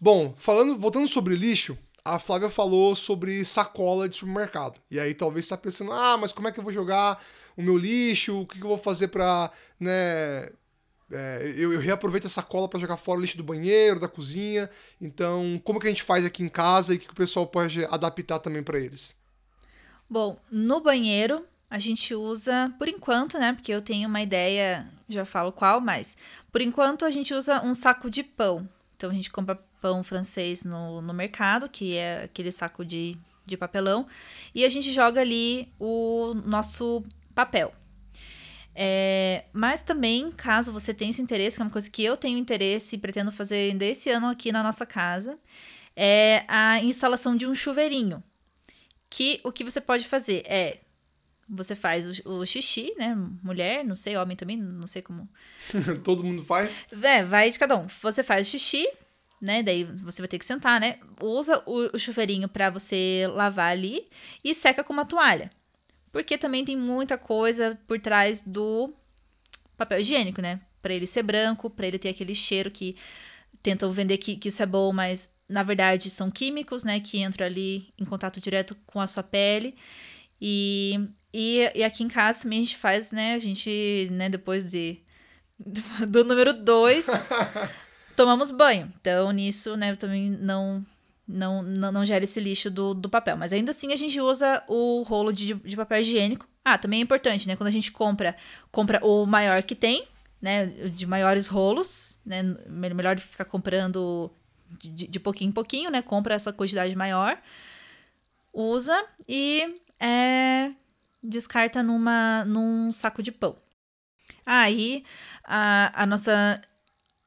Bom, falando, voltando sobre lixo, a Flávia falou sobre sacola de supermercado. E aí talvez você está pensando, ah, mas como é que eu vou jogar o meu lixo? O que eu vou fazer para né, é, eu, eu, reaproveito essa cola para jogar fora o lixo do banheiro, da cozinha. Então, como que a gente faz aqui em casa e o que o pessoal pode adaptar também para eles?
Bom, no banheiro a gente usa, por enquanto, né? Porque eu tenho uma ideia, já falo qual, mas por enquanto a gente usa um saco de pão. Então a gente compra pão francês no, no mercado, que é aquele saco de, de papelão, e a gente joga ali o nosso papel. É, mas também, caso você tenha esse interesse, que é uma coisa que eu tenho interesse e pretendo fazer ainda esse ano aqui na nossa casa, é a instalação de um chuveirinho. Que o que você pode fazer é você faz o, o, xixi, né? Mulher, não sei, homem também, não sei como.
Todo mundo faz?
É, vai de cada um. Você faz o xixi, né? Daí você vai ter que sentar, né? Usa o, o chuveirinho para você lavar ali e seca com uma toalha. Porque também tem muita coisa por trás do papel higiênico, né? Para ele ser branco, para ele ter aquele cheiro que tentam vender que, que isso é bom, mas na verdade são químicos, né? Que entram ali em contato direto com a sua pele. E, e, e aqui em casa também a gente faz, né? A gente, né, depois de do número 2, tomamos banho. Então, nisso, né, também não não, não, não gera esse lixo do, do papel. Mas ainda assim a gente usa o rolo de, de papel higiênico. Ah, também é importante, né? Quando a gente compra, compra o maior que tem, né? De maiores rolos, né? Melhor ficar comprando de, de pouquinho em pouquinho, né? Compra essa quantidade maior, usa e é, descarta numa, num saco de pão. Aí a, a nossa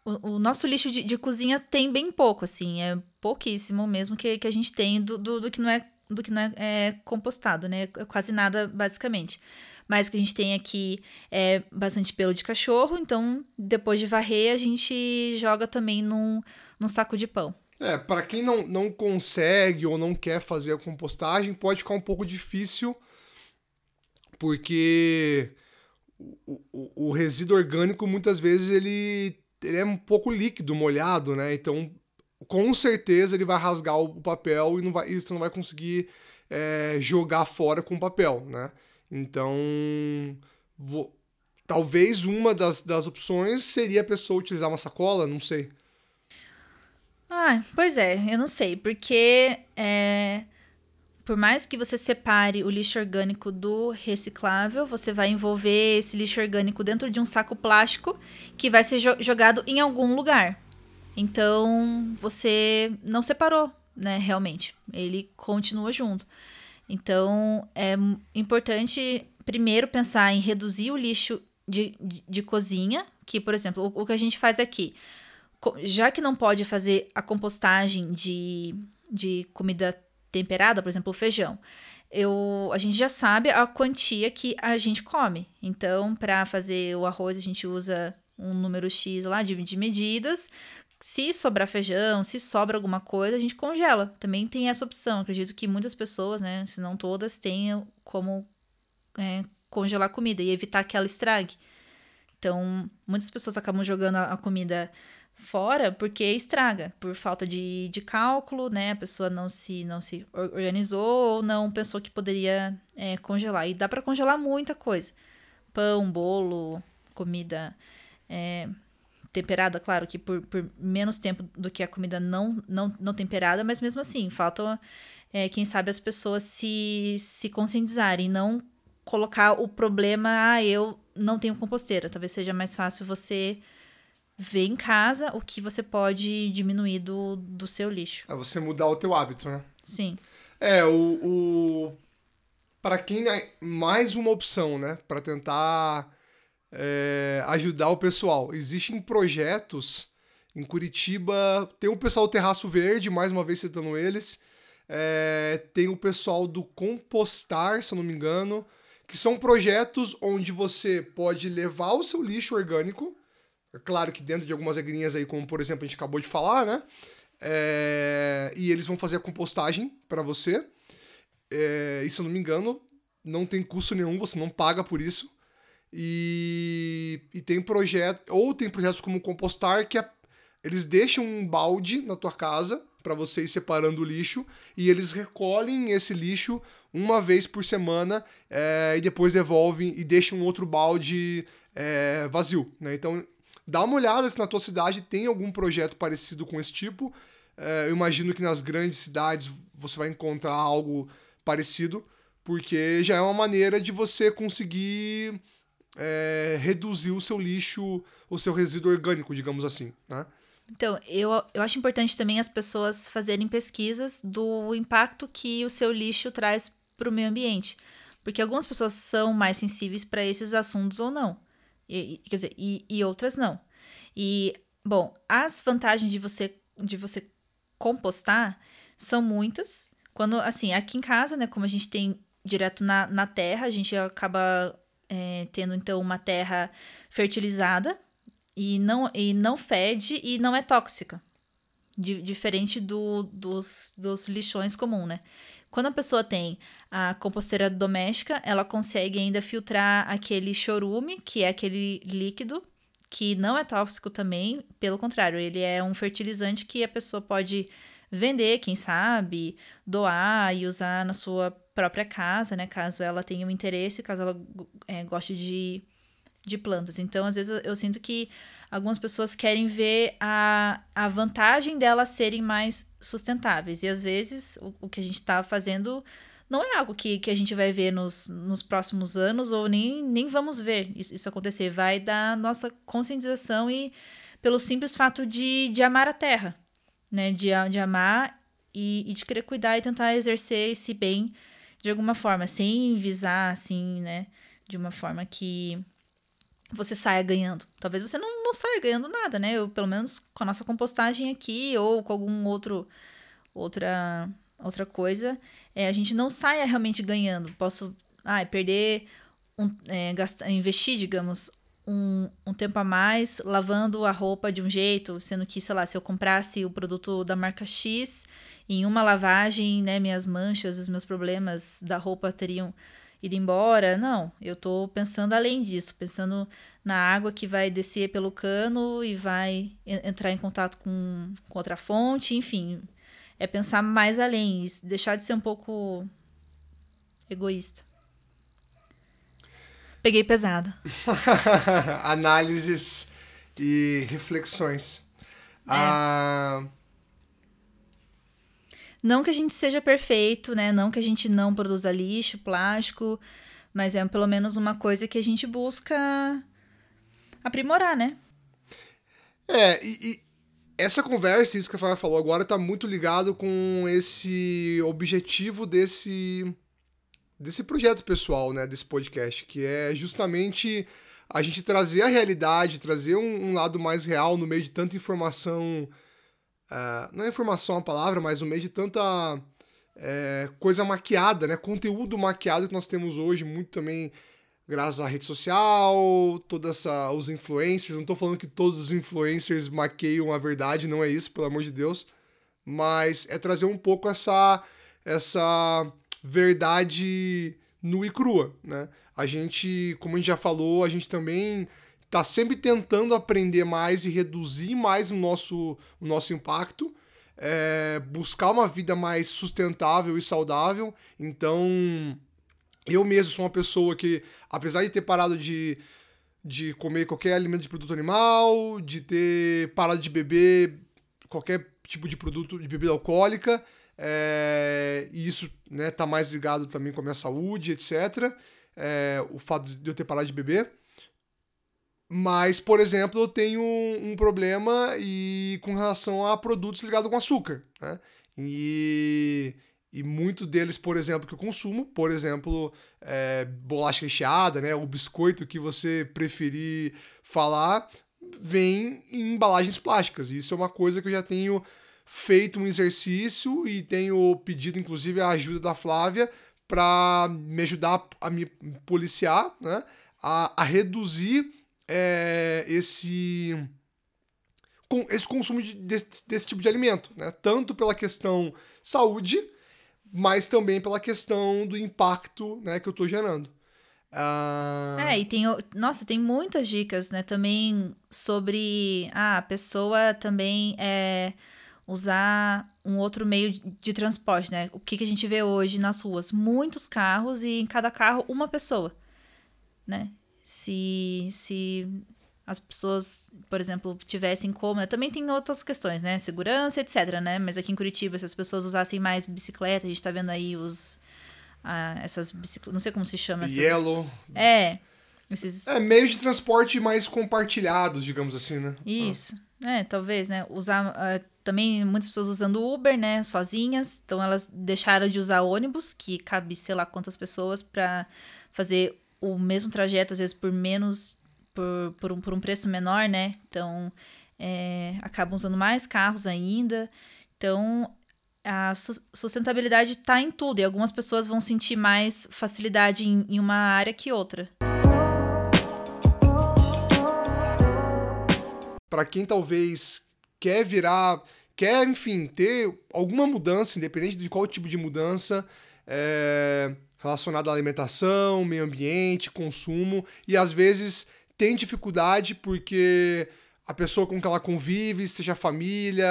o, o nosso lixo de, de, cozinha tem bem pouco, assim, é pouquíssimo mesmo que, que a gente tem do, do, do que não é do que não é, é, compostado, né? É quase nada, basicamente. Mas o que a gente tem aqui é bastante pelo de cachorro, então depois de varrer, a gente joga também num, num saco de pão.
É, para quem não, não consegue ou não quer fazer a compostagem, pode ficar um pouco difícil porque o, o, o resíduo orgânico muitas vezes ele, ele é um pouco líquido, molhado, né? Então, com certeza ele vai rasgar o papel e, não vai, e você não vai conseguir é, jogar fora com o papel, né? Então, vou, talvez uma das, das opções seria a pessoa utilizar uma sacola, não sei.
Ah, pois é, eu não sei, porque é, por mais que você separe o lixo orgânico do reciclável, você vai envolver esse lixo orgânico dentro de um saco plástico que vai ser jo jogado em algum lugar. Então, você não separou, né, realmente. Ele continua junto. Então, é importante primeiro pensar em reduzir o lixo de, de, de cozinha, que, por exemplo, o, o, que a gente faz aqui, já que não pode fazer a compostagem de, de comida temperada, por exemplo, o feijão, eu, a gente já sabe a quantia que a gente come. Então, para fazer o arroz, a gente usa um número X lá de, de medidas. Se sobrar feijão, se sobra alguma coisa, a gente congela. Também tem essa opção. Acredito que muitas pessoas, né, se não todas, tenham como é, congelar comida e evitar que ela estrague. Então, muitas pessoas acabam jogando a, comida fora porque estraga, por falta de, de cálculo, né? A pessoa não se, não se organizou ou não pensou que poderia é, congelar. E dá para congelar muita coisa: pão, bolo, comida é, temperada, claro que por, por menos tempo do que a comida não, não, não temperada, mas mesmo assim, falta, é, quem sabe, as pessoas se, se conscientizarem, não colocar o problema, ah, eu não tenho composteira. Talvez seja mais fácil você ver em casa o que você pode diminuir do, do seu lixo.
É você mudar o teu hábito, né?
Sim.
É, o... o... Para quem é mais uma opção, né? Para tentar é, ajudar o pessoal. Existem projetos em Curitiba, tem o pessoal do Terraço Verde, mais uma vez citando eles, é, tem o pessoal do Compostar, se eu não me engano, que são projetos onde você pode levar o seu lixo orgânico, claro que dentro de algumas regrinhas aí, como por exemplo a gente acabou de falar, né? É, e eles vão fazer a compostagem para você. É, e se eu não me engano, não tem custo nenhum, você não paga por isso. E, e tem projeto, ou tem projetos como Compostar que é, eles deixam um balde na tua casa para você ir separando o lixo e eles recolhem esse lixo uma vez por semana é, e depois devolvem e deixam outro balde é, vazio. Né? Então, dá uma olhada se na tua cidade tem algum projeto parecido com esse tipo. É, eu imagino que nas grandes cidades você vai encontrar algo parecido, porque já é uma maneira de você conseguir é, reduzir o seu lixo, o seu resíduo orgânico, digamos assim. Né?
Então, eu, eu acho importante também as pessoas fazerem pesquisas do impacto que o seu lixo traz para o meio ambiente. Porque algumas pessoas são mais sensíveis para esses assuntos ou não. E, quer dizer, e, e outras não. E, bom, as vantagens de você, de você compostar são muitas. Quando, assim, aqui em casa, né, como a gente tem direto na, na terra, a gente acaba é, tendo, então, uma terra fertilizada e não, e não fede e não é tóxica. diferente do, dos, dos lixões comum, né? Quando a pessoa tem a composteira doméstica, ela consegue ainda filtrar aquele chorume, que é aquele líquido, que não é tóxico também, pelo contrário, ele é um fertilizante que a pessoa pode vender, quem sabe, doar e usar na sua própria casa, né? Caso ela tenha um interesse, caso ela é, goste de, de plantas. Então, às vezes, eu, sinto que algumas pessoas querem ver a, a vantagem delas serem mais sustentáveis. E às vezes o, o que a gente está fazendo não é algo que, que a gente vai ver nos, nos próximos anos ou nem, nem vamos ver isso, isso acontecer. Vai da nossa conscientização e pelo simples fato de, de amar a terra, né? De, de amar e, e de querer cuidar e tentar exercer esse bem de alguma forma, sem visar, assim, né? De uma forma que você saia ganhando. Talvez você não, não saia ganhando nada, né? Eu, pelo menos com a nossa compostagem aqui ou com algum outro outra outra coisa, é, a gente não saia realmente ganhando. Posso ah, perder um, é, gastar, investir, digamos, um, um tempo a mais lavando a roupa de um jeito, sendo que, sei lá, se eu comprasse o produto da marca X, em uma lavagem, né, minhas manchas, os meus problemas da roupa teriam ido embora. Não, eu tô pensando além disso, pensando na água que vai descer pelo cano e vai entrar em contato com, com outra fonte, enfim. É pensar mais além, deixar de ser um pouco egoísta. Peguei pesada.
Análises e reflexões. É. Ah
não que a gente seja perfeito, né? Não que a gente não produza lixo, plástico, mas é pelo menos uma coisa que a gente busca aprimorar, né?
É, e essa conversa, isso que a Flávia falou agora, tá muito ligado com esse objetivo desse desse projeto pessoal, né, desse podcast, que é justamente a gente trazer a realidade, trazer um, um lado mais real no meio de tanta informação Uh, não é informação a palavra, mas no meio de tanta é, coisa maquiada, né? Conteúdo maquiado que nós temos hoje, muito também graças à rede social, todos os influencers. Não estou falando que todos os influencers maqueiam a verdade, não é isso, pelo amor de Deus. Mas é trazer um pouco essa, essa verdade nua e crua, né? A gente, como a gente já falou, a gente também tá sempre tentando aprender mais e reduzir mais o nosso, o nosso impacto, é, buscar uma vida mais sustentável e saudável. Então, eu mesmo sou uma pessoa que, apesar de ter parado de, de comer qualquer alimento de produto animal, de ter parado de beber qualquer tipo de produto de bebida alcoólica, é, e isso né, tá mais ligado também com a minha saúde, etc. É, o fato de eu ter parado de beber. Mas, por exemplo, eu tenho um problema e com relação a produtos ligados com açúcar, né? E, e muito deles, por exemplo, que eu consumo, por exemplo, é, bolacha recheada, né? O biscoito que você preferir falar, vem em embalagens plásticas. E isso é uma coisa que eu já tenho feito um exercício e tenho pedido, inclusive, a ajuda da Flávia para me ajudar a me policiar, né? a, a reduzir é, esse, esse consumo de, desse, desse tipo de alimento, né? Tanto pela questão saúde, mas também pela questão do impacto né, que eu estou gerando.
Uh... É, e tem, nossa, tem muitas dicas, né? Também sobre ah, a pessoa também é, usar um outro meio de transporte, né? O que, que a gente vê hoje nas ruas? Muitos carros e em cada carro uma pessoa, né? se, se as pessoas, por exemplo, tivessem como. Também tem outras questões, né? Segurança, etc, né? Mas aqui em Curitiba, se as pessoas usassem mais bicicleta, a gente tá vendo aí os. Ah, essas bicicletas. Não sei como se chama. Essas...
Yellow.
É. Esses...
É, meios de transporte mais compartilhados, digamos assim, né?
Isso. Ah. É, talvez, né? Usar. Uh, também muitas pessoas usando Uber, né? Sozinhas. Então elas deixaram de usar ônibus, que cabe sei lá quantas pessoas, para fazer o mesmo trajeto, às vezes por menos, por, por, um, por um preço menor, né? Então, é, acabam usando mais carros ainda. Então, a sustentabilidade está em tudo e algumas pessoas vão sentir mais facilidade em, em uma área que outra.
Para quem talvez quer virar, quer, enfim, ter alguma mudança, independente de qual tipo de mudança, é, relacionado à alimentação, meio ambiente, consumo, e às vezes tem dificuldade porque a pessoa com que ela convive, seja família,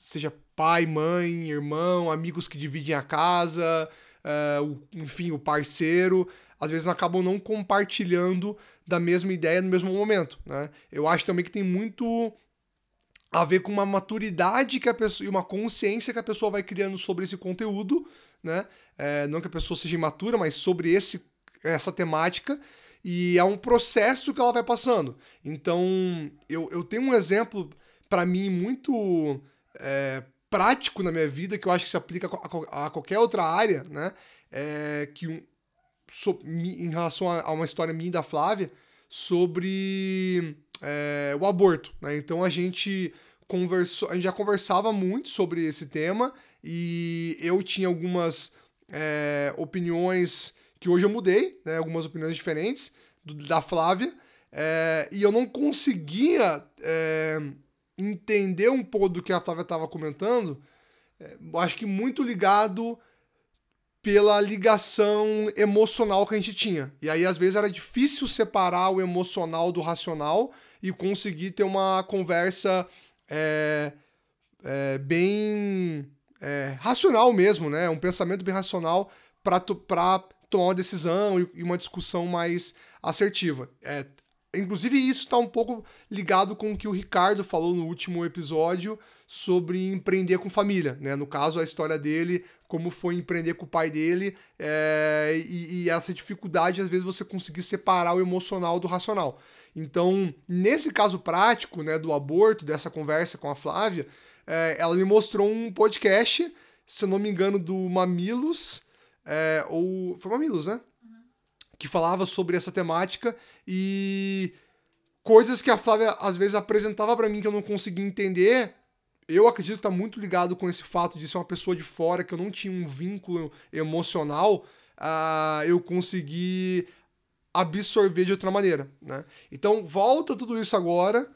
seja pai, mãe, irmão, amigos que dividem a casa, uh, enfim, o parceiro, às vezes acabam não compartilhando da mesma ideia no mesmo momento, né? Eu acho também que tem muito a ver com uma maturidade que a pessoa e uma consciência que a pessoa vai criando sobre esse conteúdo, né? É, não que a pessoa seja imatura, mas sobre esse, essa temática. E é um processo que ela vai passando. Então, eu, eu tenho um exemplo, para mim, muito é, prático na minha vida, que eu acho que se aplica a, a qualquer outra área, né? É, que um, so, em relação a, a, uma história minha e da Flávia, sobre é, o aborto. Né? Então a gente conversou, a gente já conversava muito sobre esse tema e eu tinha algumas é, opiniões que hoje eu mudei, né, algumas opiniões diferentes do, da Flávia, é, e eu não conseguia é, entender um pouco do que a Flávia estava comentando, é, acho que muito ligado pela ligação emocional que a gente tinha. E aí, às vezes, era difícil separar o emocional do racional e conseguir ter uma conversa é, é, bem é, racional mesmo, né? Um pensamento bem racional para tomar uma decisão e, e, uma discussão mais assertiva. É, inclusive, isso está um pouco ligado com o que o Ricardo falou no último episódio sobre empreender com família, né? No caso, a história dele, como foi empreender com o pai dele é, e, e, essa dificuldade, às vezes, você conseguir separar o emocional do racional. Então, nesse caso prático, né, do aborto, dessa conversa com a Flávia, é, ela me mostrou um podcast, se não me engano, do Mamilos, é, ou... Foi Mamilos, né? Que falava sobre essa temática e coisas que a Flávia às vezes apresentava para mim que eu não conseguia entender, eu acredito que está muito ligado com esse fato de ser uma pessoa de fora, que eu não tinha um vínculo emocional, uh, eu consegui absorver de outra maneira. Né? Então, volta tudo isso agora,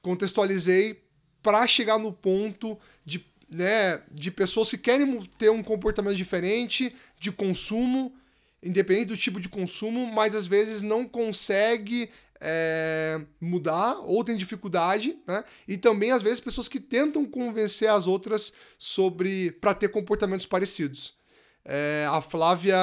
contextualizei para chegar no ponto de, né, de pessoas que querem ter um comportamento diferente de consumo, independente do tipo de consumo, mas às vezes não consegue é, mudar ou tem dificuldade, né? E também às vezes pessoas que tentam convencer as outras sobre para ter comportamentos parecidos. É, a Flávia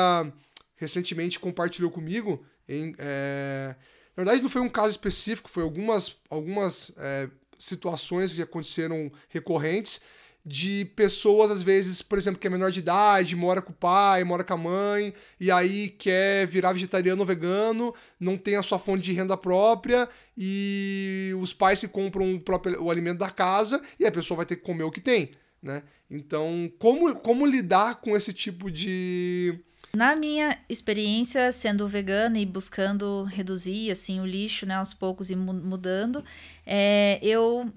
recentemente compartilhou comigo em, é, na verdade não foi um caso específico, foi algumas algumas é, situações que aconteceram recorrentes de pessoas, às vezes, por exemplo, que é menor de idade, mora com o pai, mora com a mãe, e aí quer virar vegetariano ou vegano, não tem a sua fonte de renda própria, e os pais se compram o, próprio, o alimento da casa, e a pessoa vai ter que comer o que tem, né? Então, como, como lidar com esse tipo de...
Na minha experiência, sendo vegana e buscando reduzir, assim, o lixo, né, aos poucos e mudando, é, eu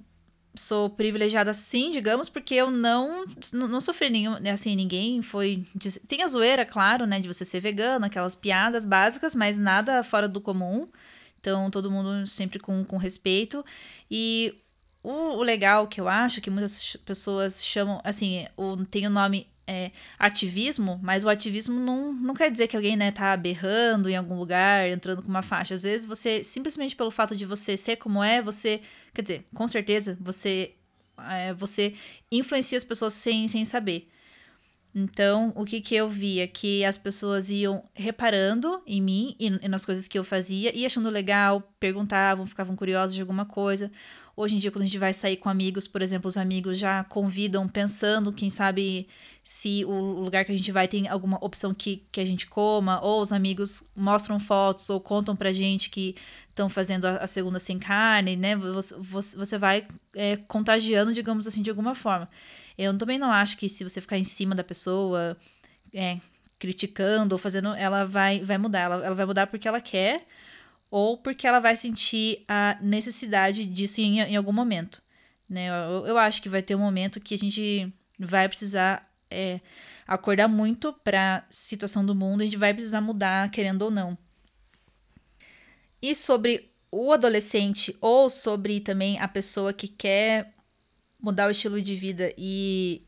sou privilegiada sim, digamos, porque eu não não sofri nenhum, assim, ninguém foi tem a zoeira, claro, né, de você ser vegano, aquelas piadas básicas, mas nada fora do comum. Então, todo mundo sempre com, com respeito. E o, o legal que eu acho que muitas pessoas chamam, assim, o, tem o nome é, ativismo, mas o ativismo não, não quer dizer que alguém né, tá berrando em algum lugar, entrando com uma faixa. Às vezes você, simplesmente pelo fato de você ser como é, você Quer dizer, com certeza você é, você influencia as pessoas sem, sem saber. Então, o que, que eu via? Que as pessoas iam reparando em mim e, e nas coisas que eu fazia e achando legal, perguntavam, ficavam curiosos de alguma coisa. Hoje em dia, quando a gente vai sair com amigos, por exemplo, os amigos já convidam pensando, quem sabe se o lugar que a gente vai tem alguma opção que, que a gente coma, ou os amigos mostram fotos ou contam pra gente que estão fazendo a, a, segunda sem carne, né? Você, você vai é, contagiando, digamos assim, de alguma forma. Eu também não acho que se você ficar em cima da pessoa, é, criticando ou fazendo, ela vai, vai mudar. Ela, ela vai mudar porque ela quer ou porque ela vai sentir a necessidade disso em, em algum momento. Né? Eu, eu acho que vai ter um momento que a gente vai precisar é, acordar muito para a situação do mundo, a gente vai precisar mudar, querendo ou não. E sobre o adolescente ou sobre também a pessoa que quer mudar o estilo de vida e,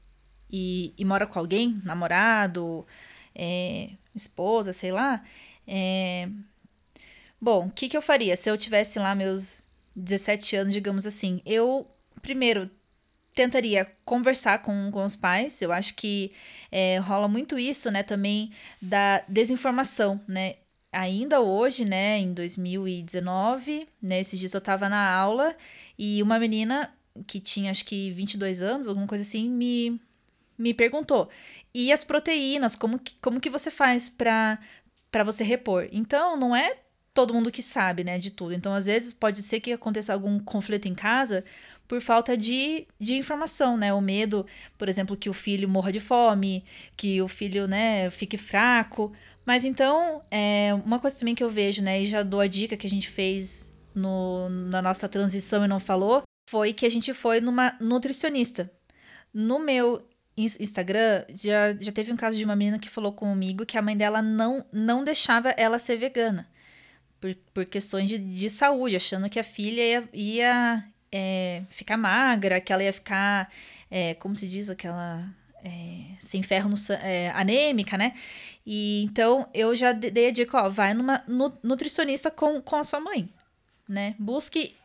e, e mora com alguém, namorado, é, esposa, sei lá. É... Bom, o que, que eu faria se eu tivesse lá meus 17 anos, digamos assim? Eu, primeiro, tentaria conversar com, com os pais. Eu acho que é, rola muito isso, né, também da desinformação, né? ainda hoje, né, em 2019, né, esses dias eu tava na aula e uma menina que tinha acho que 22 anos, alguma coisa assim, me, me perguntou: "E as proteínas, como que, como que você faz para para você repor?". Então, não é todo mundo que sabe, né, de tudo. Então, às vezes pode ser que aconteça algum conflito em casa por falta de, de informação, né? O medo, por exemplo, que o filho morra de fome, que o filho, né, fique fraco. Mas então, é, uma coisa também que eu vejo, né, e já dou a dica que a gente fez no, na nossa transição e não falou, foi que a gente foi numa nutricionista. No meu Instagram, já, já teve um caso de uma menina que falou comigo que a mãe dela não, não deixava ela ser vegana. Por, por questões de, de saúde, achando que a filha ia, ia é, ficar magra, que ela ia ficar, é, como se diz, aquela é, sem ferro no, é, anêmica, né? E então eu já dei a dica, ó, vai numa nutricionista com, com a sua mãe, né? Busque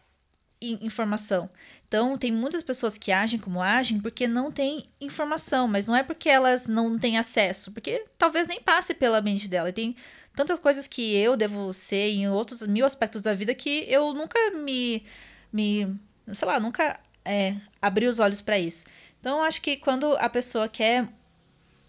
informação. Então, tem muitas pessoas que agem como agem porque não têm informação, mas não é porque elas não têm acesso, porque talvez nem passe pela mente dela. E tem tantas coisas que eu devo ser em outros mil aspectos da vida que eu nunca me, me sei lá, nunca é, abri os olhos para isso. Então, acho que quando a pessoa quer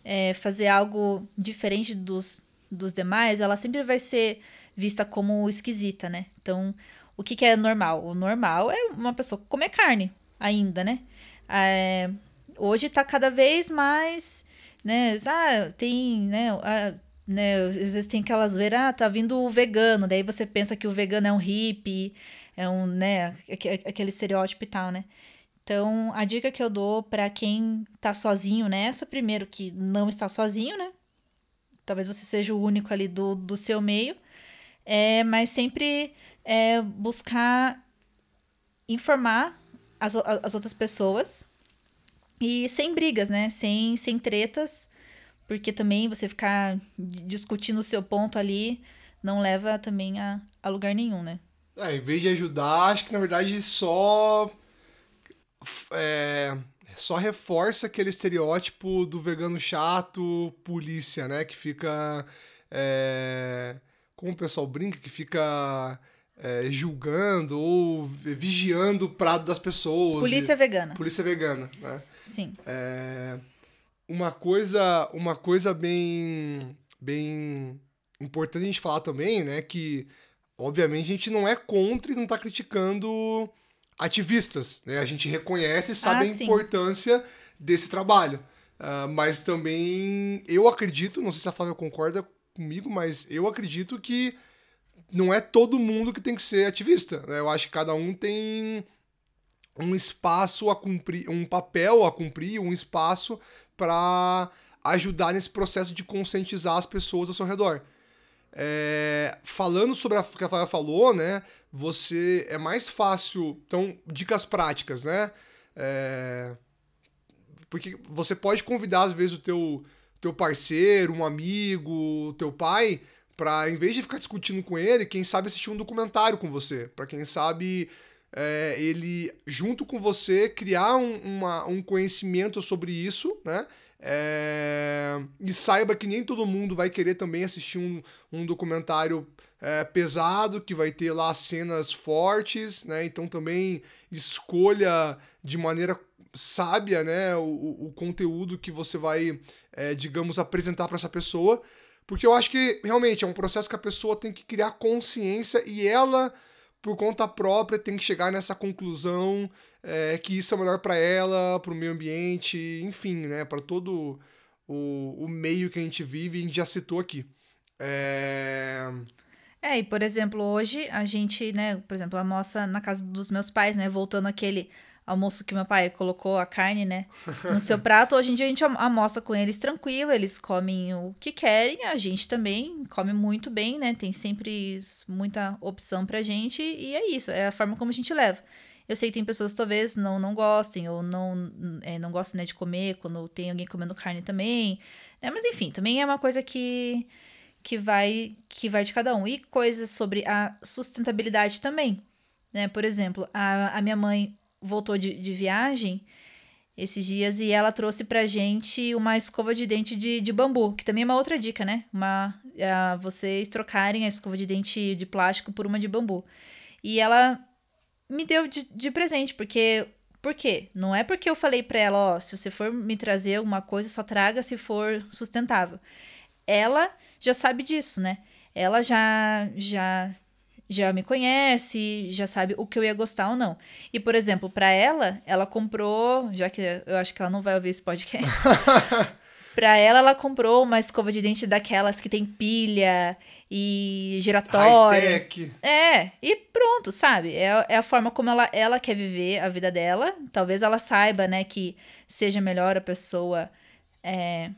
é, fazer algo diferente dos, dos demais, ela sempre vai ser vista como esquisita, né? Então, o que, que é normal? O normal é uma pessoa comer carne ainda, né? É, hoje tá cada vez mais, né? Ah, tem, né? Ah, né, às vezes tem aquelas ver, ah, tá vindo o vegano, daí você pensa que o vegano é um hippie, é um, né, aquele estereótipo e tal, né? Então, a dica que eu dou para quem tá sozinho nessa, primeiro que não está sozinho, né? Talvez você seja o único ali do, do seu meio, é, mas sempre é buscar informar as, as outras pessoas e sem brigas, né? Sem, sem tretas, porque também você ficar discutindo o seu ponto ali não leva também a, a lugar nenhum, né?
É, em vez de ajudar, acho que na verdade só é, só reforça aquele estereótipo do vegano chato, polícia, né? Que fica. É, como o pessoal brinca, que fica é, julgando ou vigiando o prato das pessoas.
Polícia
e,
vegana.
Polícia vegana, né?
Sim.
É, uma coisa, uma coisa bem, bem importante a gente falar também, né? Que, obviamente, a gente não é contra e não está criticando ativistas, né? A gente reconhece e sabe ah, a importância desse trabalho. Uh, mas também eu acredito, não sei se a Flávia concorda comigo, mas eu acredito que não é todo mundo que tem que ser ativista. Né? Eu acho que cada um tem um espaço a cumprir, um papel a cumprir, um espaço para ajudar nesse processo de conscientizar as pessoas ao seu redor. É, falando sobre o que a Flávia falou, né? Você é mais fácil. Então, dicas práticas, né? É, porque você pode convidar, às vezes, o teu, teu parceiro, um amigo, teu pai, para em vez de ficar discutindo com ele, quem sabe assistir um documentário com você. para quem sabe é, ele, junto com você, criar um, uma, um conhecimento sobre isso, né? É... E saiba que nem todo mundo vai querer também assistir um, um documentário é, pesado, que vai ter lá cenas fortes, né? Então também escolha de maneira sábia, né? O, o conteúdo que você vai, é, digamos, apresentar para essa pessoa. Porque eu acho que realmente é um processo que a pessoa tem que criar consciência e ela, por conta própria, tem que chegar nessa conclusão é, que isso é melhor para ela, para o meio ambiente, enfim, né, para todo o, o meio que a gente vive, a gente já citou aqui. É...
é, e por exemplo, hoje a gente, né, por exemplo, almoça na casa dos meus pais, né, voltando aquele almoço que meu pai colocou a carne, né, no seu prato. Hoje em dia a gente almoça com eles tranquilo, eles comem o que querem, a gente também come muito bem, né? Tem sempre muita opção pra gente e é isso, é a forma como a gente leva. Eu sei que tem pessoas que talvez não, não gostem ou não, é, não gostem né, de comer quando tem alguém comendo carne também. Né? Mas enfim, também é uma coisa que, que, vai, que vai de cada um. E coisas sobre a sustentabilidade também. Né? Por exemplo, a, a minha mãe voltou de, de viagem esses dias e ela trouxe pra gente uma escova de dente de, de bambu, que também é uma outra dica, né? Uma, é, vocês trocarem a escova de dente de plástico por uma de bambu. E ela me deu de, de presente, porque. Por quê? Não é porque eu falei pra ela, ó, se você for me trazer alguma coisa, só traga se for sustentável. Ela já sabe disso, né? Ela já já já me conhece, já sabe o que eu ia gostar ou não. E, por exemplo, para ela, ela comprou, já que eu acho que ela não vai ouvir esse podcast. para ela, ela comprou uma escova de dente daquelas que tem pilha e giratória. É, e pronto, sabe? É, é a forma como ela, ela quer viver a vida dela. Talvez ela saiba, né, que seja melhor a pessoa é,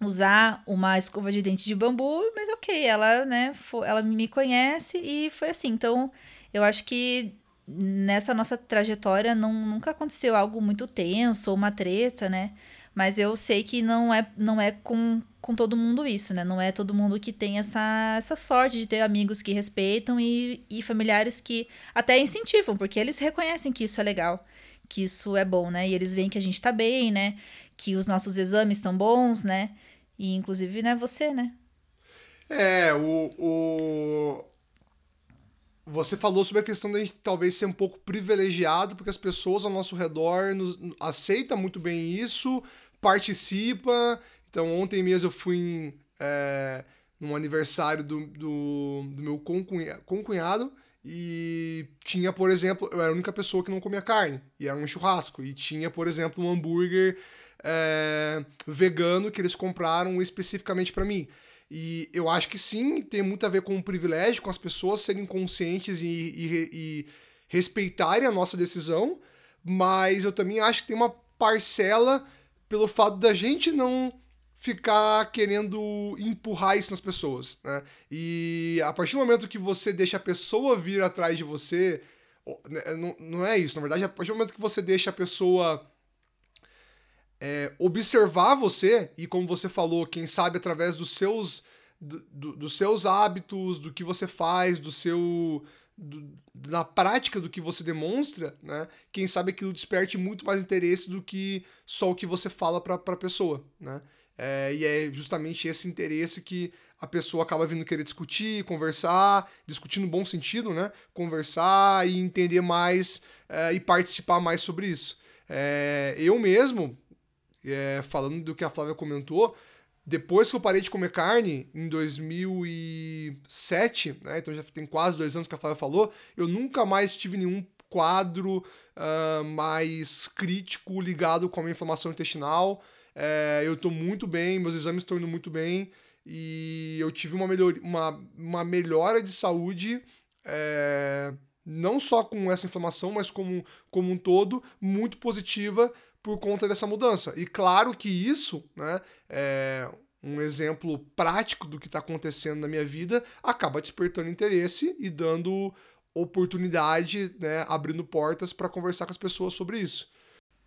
usar uma escova de dente de bambu, mas ok, ela, né, foi, ela me conhece e foi assim. Então, eu acho que nessa nossa trajetória não, nunca aconteceu algo muito tenso ou uma treta, né? Mas eu sei que não é, não é com, com todo mundo isso, né? Não é todo mundo que tem essa, essa sorte de ter amigos que respeitam e, e familiares que até incentivam, porque eles reconhecem que isso é legal, que isso é bom, né? E eles veem que a gente tá bem, né? Que os nossos exames estão bons, né? E inclusive, né, você, né?
É, o, o... Você falou sobre a questão de a gente talvez ser um pouco privilegiado, porque as pessoas ao nosso redor nos, aceitam muito bem isso, participa. Então, ontem mesmo eu fui em, é, num aniversário do, do, do meu concunhado, concunhado e tinha, por exemplo, eu era a única pessoa que não comia carne, e era um churrasco, e tinha, por exemplo, um hambúrguer é, vegano que eles compraram especificamente para mim. E eu acho que sim, tem muito a ver com o privilégio, com as pessoas serem conscientes e, e, e respeitarem a nossa decisão, mas eu também acho que tem uma parcela pelo fato da gente não ficar querendo empurrar isso nas pessoas, né? E a partir do momento que você deixa a pessoa vir atrás de você, né, não, não é isso, na verdade, a partir do momento que você deixa a pessoa é, observar você, e como você falou, quem sabe através dos seus, do, do, dos seus hábitos, do que você faz, do seu. Do, da prática do que você demonstra, né? Quem sabe aquilo desperte muito mais interesse do que só o que você fala para a pessoa, né? É, e é justamente esse interesse que a pessoa acaba vindo querer discutir, conversar, discutir no bom sentido, né? Conversar e entender mais é, e participar mais sobre isso. É, eu mesmo, é, falando do que a Flávia comentou, depois que eu parei de comer carne, em 2007, né, então já tem quase dois anos que a Flávia falou, eu nunca mais tive nenhum quadro uh, mais crítico ligado com a minha inflamação intestinal. É, eu estou muito bem, meus exames estão indo muito bem e eu tive uma, melhor, uma, uma melhora de saúde. É, não só com essa inflamação, mas como, como um todo, muito positiva por conta dessa mudança. E claro que isso, né, é um exemplo prático do que está acontecendo na minha vida, acaba despertando interesse e dando oportunidade, né, abrindo portas para conversar com as pessoas sobre isso.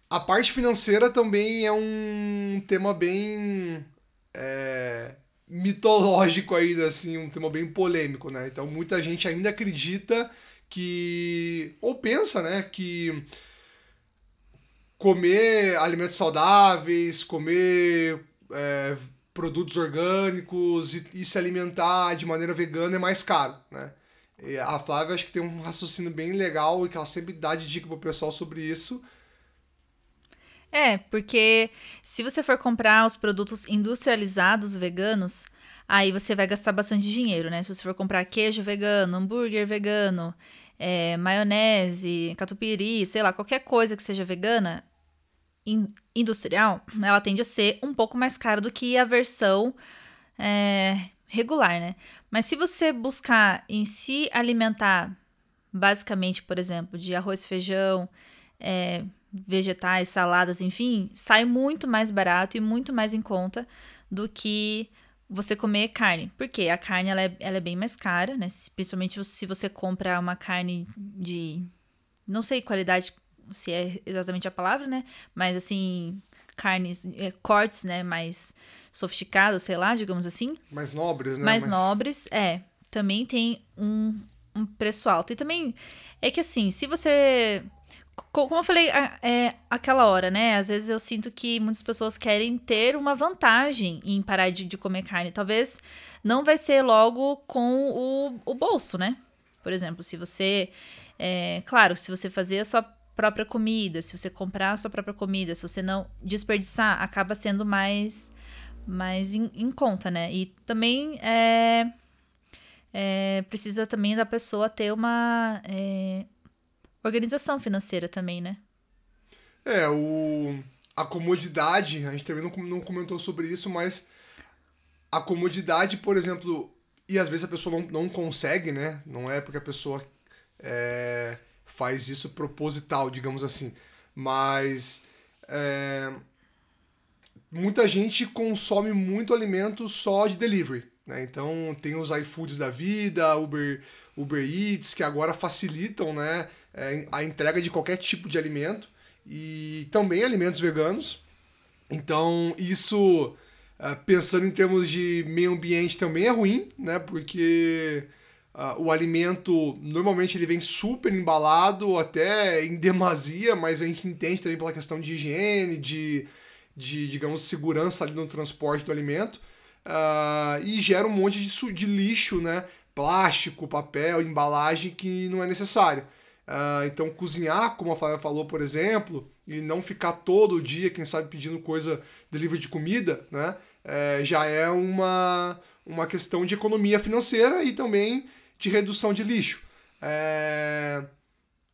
A parte financeira também é um tema bem é, mitológico ainda, assim, um tema bem polêmico, né? Então muita gente ainda acredita que ou pensa, né, que comer alimentos saudáveis, comer é, produtos orgânicos e, e, se alimentar de maneira vegana é mais caro, né? E a Flávia acho que tem um raciocínio bem legal e que ela sempre dá de dica pro pessoal sobre isso.
É, porque se você for comprar os produtos industrializados veganos, aí você vai gastar bastante dinheiro, né? Se você for comprar queijo vegano, hambúrguer vegano, é, maionese, catupiry, sei lá, qualquer coisa que seja vegana, industrial, ela tende a ser um pouco mais cara do que a versão é, regular, né? Mas se você buscar em se alimentar, basicamente, por exemplo, de arroz, feijão, é, vegetais, saladas, enfim, sai muito mais barato e muito mais em conta do que você comer carne. Porque a carne ela é, ela é bem mais cara, né? Principalmente se você compra uma carne de. Não sei qualidade se é exatamente a palavra, né? Mas assim, carnes, é, cortes, né? Mais sofisticados, sei lá, digamos assim.
Mais nobres, né?
Mais, nobres, é. Também tem um, um preço alto. E também é que assim, se você. Como eu falei é, aquela hora, né? Às vezes eu sinto que muitas pessoas querem ter uma vantagem em parar de, de comer carne. Talvez não vai ser logo com o, o bolso, né? Por exemplo, se você. É, claro, se você fazer a sua própria comida, se você comprar a sua própria comida, se você não desperdiçar, acaba sendo mais, mais em, em conta, né? E também é, é, precisa também da pessoa ter uma é, organização financeira também, né?
É, o, a comodidade, a gente também não, não comentou sobre isso, mas a comodidade, por exemplo, e às vezes a pessoa não, não consegue, né? Não é porque a pessoa é, faz isso proposital, digamos assim. Mas é, muita gente consome muito alimento só de delivery. Né? Então tem os iFoods da vida, Uber, Uber Eats, que agora facilitam né, é, a entrega de qualquer tipo de alimento e também alimentos veganos. Então, isso, uh, pensando em termos de meio ambiente, também é ruim, né? Porque uh, o alimento, normalmente, ele vem super embalado, até em demasia, mas a gente entende também pela questão de higiene, de, de digamos, segurança ali no transporte do alimento. Uh, e gera um monte de, de lixo, né? Plástico, papel, embalagem que não é necessário. Uh, então, cozinhar, como a Flávia falou, por exemplo, e não ficar todo dia, quem sabe, pedindo coisa delivery de comida, né? É, já é uma, uma questão de economia financeira e também de redução de lixo. É,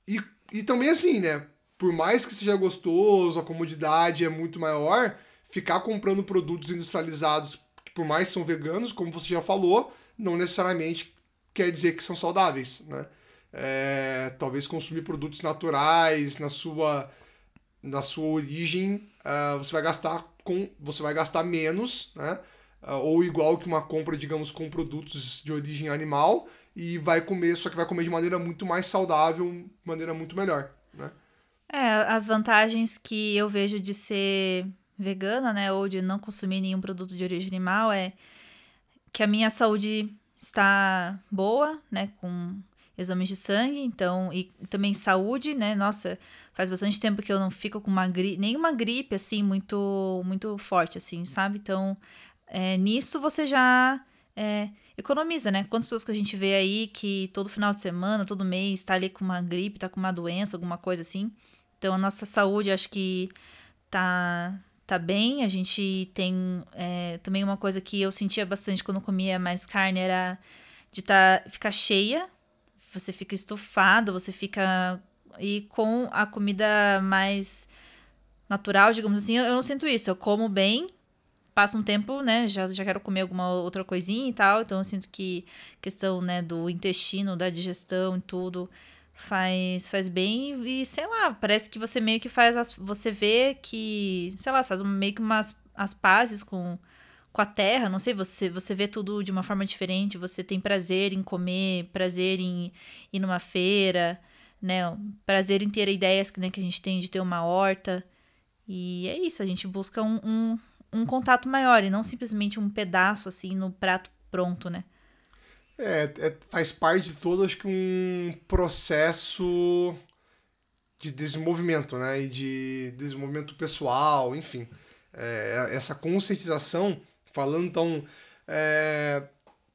e, e também assim, né? Por mais que seja gostoso, a comodidade é muito maior, ficar comprando produtos industrializados, que por mais que são veganos, como você já falou, não necessariamente quer dizer que são saudáveis, né? é, talvez consumir produtos naturais na sua na sua origem uh, você vai gastar com você vai gastar menos né uh, ou igual que uma compra digamos com produtos de origem animal e vai comer só que vai comer de maneira muito mais saudável maneira muito melhor né
é as vantagens que eu vejo de ser vegana né ou de não consumir nenhum produto de origem animal é que a minha saúde está boa né com exames de sangue, então, e também saúde, né? Nossa, faz bastante tempo que eu não fico com uma gripe, nenhuma gripe, assim, muito, muito forte, assim, sabe? Então, é, nisso você já é, economiza, né? Quantas pessoas que a gente vê aí que todo final de semana, todo mês, tá ali com uma gripe, tá com uma doença, alguma coisa assim. Então, a nossa saúde, acho que tá, tá bem. A gente tem é, também uma coisa que eu sentia bastante quando comia mais carne, era de tá, ficar cheia, você fica estufado, você fica. E com a comida mais natural, digamos assim, eu não sinto isso. Eu como bem, passa um tempo, né? Já, já quero comer alguma outra coisinha e tal. Então eu sinto que questão, né, do intestino, da digestão e tudo faz faz bem e sei lá, parece que você meio que faz as, você vê que, sei lá, faz meio que umas as pazes com com a terra, não sei, você, você vê tudo de uma forma diferente, você tem prazer em comer, prazer em ir numa feira, né? Prazer em ter ideias que, né, que a gente tem de ter uma horta. E é isso, a gente busca um, um, um contato maior e não simplesmente um pedaço assim no prato pronto, né?
É, é, faz parte de todo, acho que um processo de desenvolvimento, né? E de desenvolvimento pessoal, enfim. É, essa conscientização Falando então é,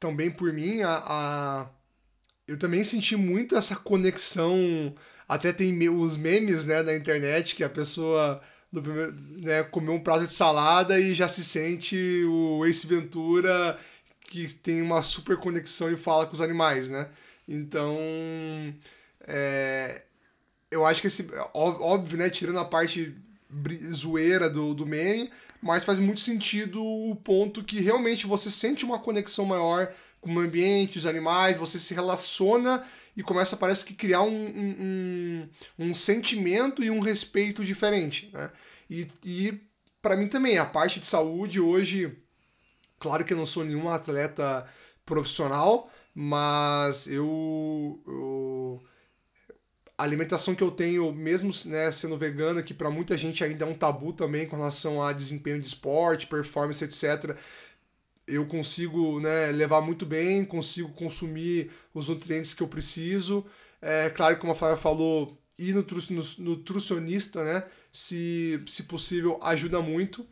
também por mim, a, a, eu também senti muito essa conexão. Até tem os memes né, na internet que a pessoa do primeiro, né, comeu um prato de salada e já se sente o Ace Ventura que tem uma super conexão e fala com os animais, né? Então, é, eu acho que esse, óbvio, né, tirando a parte zoeira do, do meme, mas faz muito sentido o ponto que realmente você sente uma conexão maior com o ambiente, os animais, você se relaciona e começa, parece que, criar um, um, um, um sentimento e um respeito diferente. Né? E, e para mim também, a parte de saúde hoje, claro que eu não sou nenhum atleta profissional, mas eu, eu a alimentação que eu tenho, mesmo né, sendo vegana, que para muita gente ainda é um tabu também com relação a desempenho de esporte, performance, etc. Eu consigo né, levar muito bem, consigo consumir os nutrientes que eu preciso. É claro, como a Flávia falou, ir no nutricionista, né, se, se possível, ajuda muito.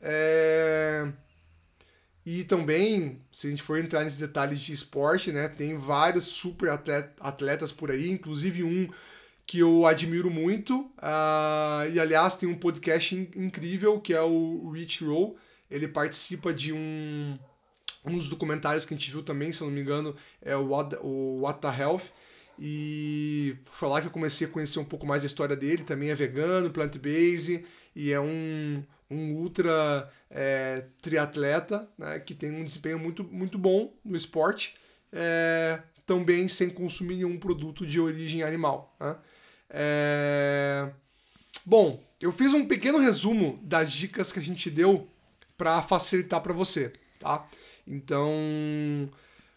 É... E também, se a gente for entrar nesses detalhes de esporte, né, tem vários super atletas por aí, inclusive um que eu admiro muito. Uh, e aliás, tem um podcast in incrível que é o Rich Roll. Ele participa de um, um dos documentários que a gente viu também, se eu não me engano, é o What, o What the Health. E foi lá que eu comecei a conhecer um pouco mais a história dele. Também é vegano, plant-based e é um um ultra é, triatleta, né, que tem um desempenho muito, muito bom no esporte, é, também sem consumir nenhum produto de origem animal. Né? É... Bom, eu fiz um pequeno resumo das dicas que a gente deu para facilitar para você, tá? Então,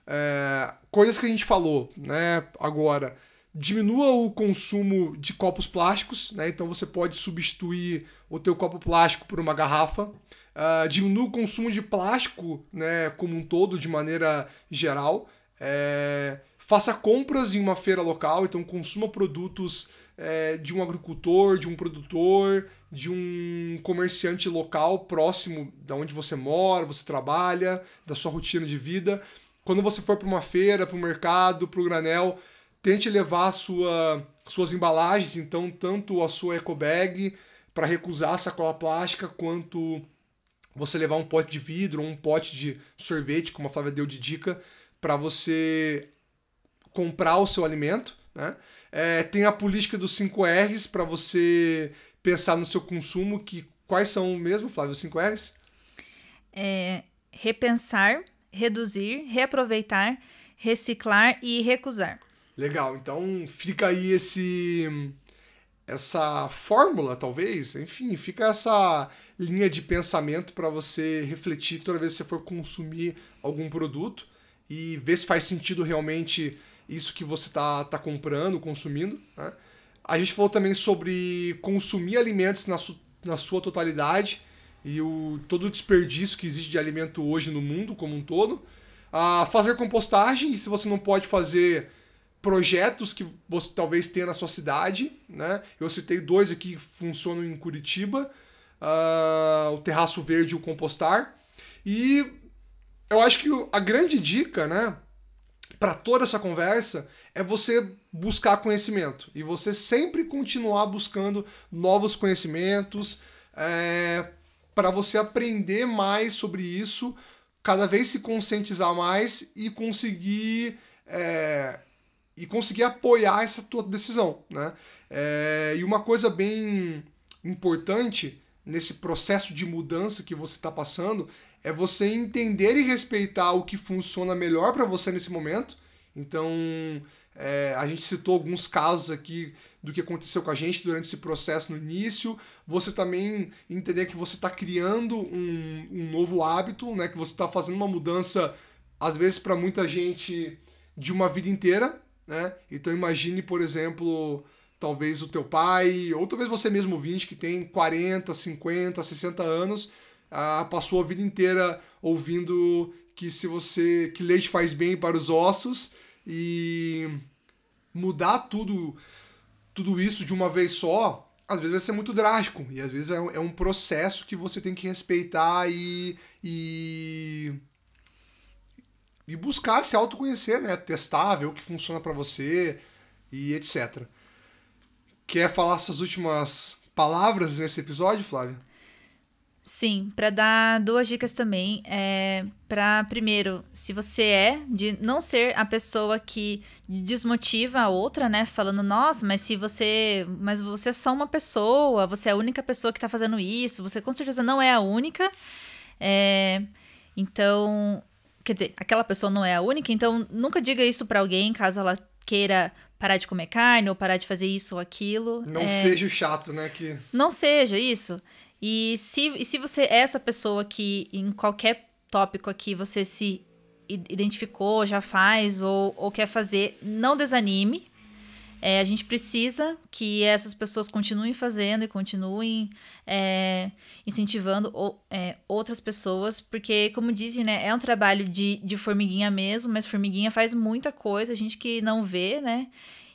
é... coisas que a gente falou, né? Agora, diminua o consumo de copos plásticos, né? Então você pode substituir o teu copo plástico por uma garrafa. Uh, diminua o consumo de plástico né, como um todo, de maneira geral. É, faça compras em uma feira local, então consuma produtos é, de um agricultor, de um produtor, de um comerciante local próximo da onde você mora, você trabalha, da sua rotina de vida. Quando você for para uma feira, para o mercado, para o granel, tente levar sua, suas embalagens, então tanto a sua eco bag para recusar a sacola plástica, quanto você levar um pote de vidro ou um pote de sorvete, como a Flávia deu de dica, para você comprar o seu alimento. Né? É, tem a política dos 5 R's para você pensar no seu consumo, que quais são mesmo, Flávio, os 5 R's?
É, repensar, reduzir, reaproveitar, reciclar e recusar.
Legal, então fica aí esse essa fórmula, talvez, enfim, fica essa linha de pensamento para você refletir toda vez que você for consumir algum produto e ver se faz sentido realmente isso que você está tá comprando, consumindo. Né? A gente falou também sobre consumir alimentos na, su na sua totalidade e o, todo o desperdício que existe de alimento hoje no mundo como um todo. a fazer compostagem, se você não pode fazer projetos que você talvez tenha na sua cidade, né? Eu citei dois aqui que funcionam em Curitiba, uh, o Terraço Verde e o Compostar. E eu acho que a grande dica, né, para toda essa conversa é você buscar conhecimento e você sempre continuar buscando novos conhecimentos é, para você aprender mais sobre isso, cada vez se conscientizar mais e conseguir é, e conseguir apoiar essa tua decisão, né? É, e uma coisa bem importante nesse processo de mudança que você está passando é você entender e respeitar o que funciona melhor para você nesse momento. Então, é, a gente citou alguns casos aqui do que aconteceu com a gente durante esse processo no início. Você também entender que você está criando um, um novo hábito, né? Que você está fazendo uma mudança, às vezes, para muita gente de uma vida inteira. Né? Então imagine, por exemplo, talvez o teu pai, ou talvez você mesmo, 20, que tem 40, 50, 60 anos, ah, passou a vida inteira ouvindo que se você que leite faz bem para os ossos e mudar tudo tudo isso de uma vez só às vezes vai ser muito drástico e às vezes é um, é um processo que você tem que respeitar e, e e buscar se autoconhecer, né? Testar, ver o que funciona para você e etc. Quer falar suas últimas palavras nesse episódio, Flávia?
Sim, para dar duas dicas também. É, para primeiro, se você é de não ser a pessoa que desmotiva a outra, né? Falando, nossa, mas se você. Mas você é só uma pessoa, você é a única pessoa que tá fazendo isso, você com certeza não é a única. É, então, Quer dizer, aquela pessoa não é a única, então nunca diga isso para alguém caso ela queira parar de comer carne ou parar de fazer isso ou aquilo.
Não é... seja o chato, né? Que...
Não seja isso. E se, e se você é essa pessoa que em qualquer tópico aqui você se identificou, já faz ou, ou quer fazer, não desanime. É, a gente precisa que essas pessoas continuem fazendo e continuem é, incentivando o, é, outras pessoas, porque, como dizem, né, é um trabalho de, de formiguinha mesmo, mas formiguinha faz muita coisa, a gente que não vê, né?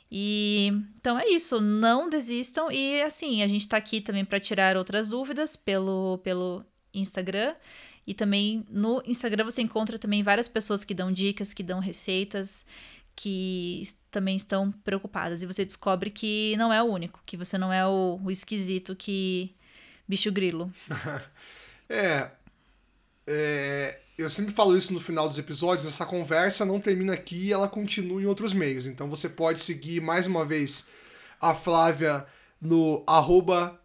E então é isso, não desistam e assim, a gente está aqui também para tirar outras dúvidas pelo, pelo Instagram. E também no Instagram você encontra também várias pessoas que dão dicas, que dão receitas que também estão preocupadas. E você descobre que não é o único, que você não é o, o esquisito que. bicho grilo.
é, é. Eu sempre falo isso no final dos episódios, essa conversa não termina aqui ela continua em outros meios. Então você pode seguir mais uma vez a Flávia no arroba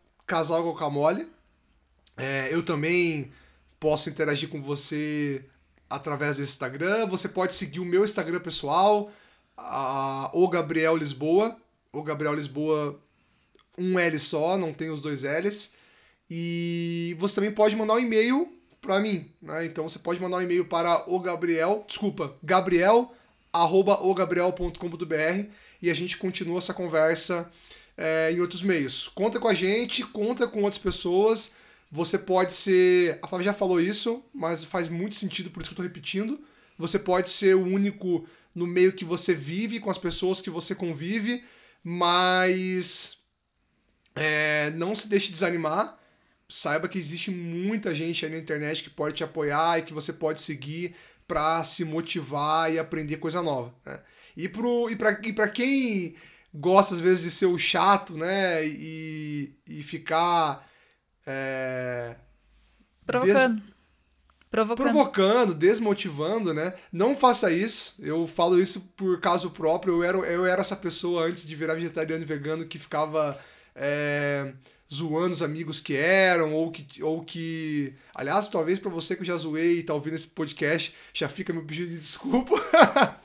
É, eu também posso interagir com você através do Instagram. Você pode seguir o meu Instagram pessoal, a, o Gabriel Lisboa. O Gabriel Lisboa, um L só, não tem os dois L's. E você também pode mandar um e-mail para mim, né? Então você pode mandar um e-mail para o Gabriel, desculpa, gabriel arroba ogabriel.com.br e a gente continua essa conversa é, em outros meios. Conta com a gente, conta com outras pessoas. Você pode ser. A Flávia já falou isso, mas faz muito sentido, por isso que eu tô repetindo. Você pode ser o único no meio que você vive, com as pessoas que você convive, mas é, não se deixe desanimar. Saiba que existe muita gente aí na internet que pode te apoiar e que você pode seguir para se motivar e aprender coisa nova. Né? E, pro, e para quem gosta às vezes de ser o chato, né? E, e ficar. É,
Provocando. Des... Provocando.
Provocando, desmotivando, né? Não faça isso. Eu falo isso por caso próprio. Eu era, eu era essa pessoa antes de virar vegetariano e vegano que ficava é, zoando os amigos que eram, ou que. Ou que aliás, talvez para você que eu já zoei e tá ouvindo esse podcast, já fica meu pedido de desculpa.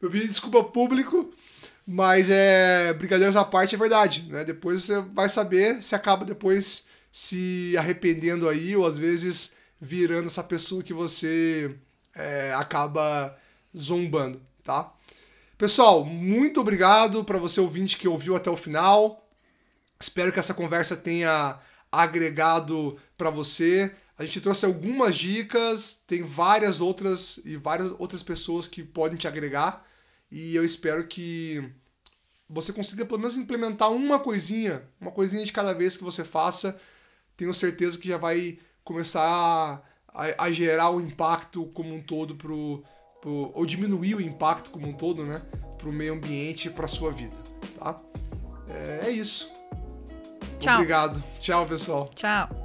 meu pedido de desculpa público. Mas é. Brincadeiras à parte é verdade, né? Depois você vai saber se acaba depois se arrependendo aí, ou às vezes virando essa pessoa que você é, acaba zombando, tá? Pessoal, muito obrigado para você ouvinte que ouviu até o final. Espero que essa conversa tenha agregado para você. A gente trouxe algumas dicas, tem várias outras e várias outras pessoas que podem te agregar. E eu espero que você consiga pelo menos implementar uma coisinha, uma coisinha de cada vez que você faça. Tenho certeza que já vai começar a, a gerar o impacto como um todo pro, pro, ou diminuir o impacto como um todo, né, pro meio ambiente e pra sua vida, tá? É, é isso.
Tchau.
Obrigado. Tchau, pessoal.
Tchau.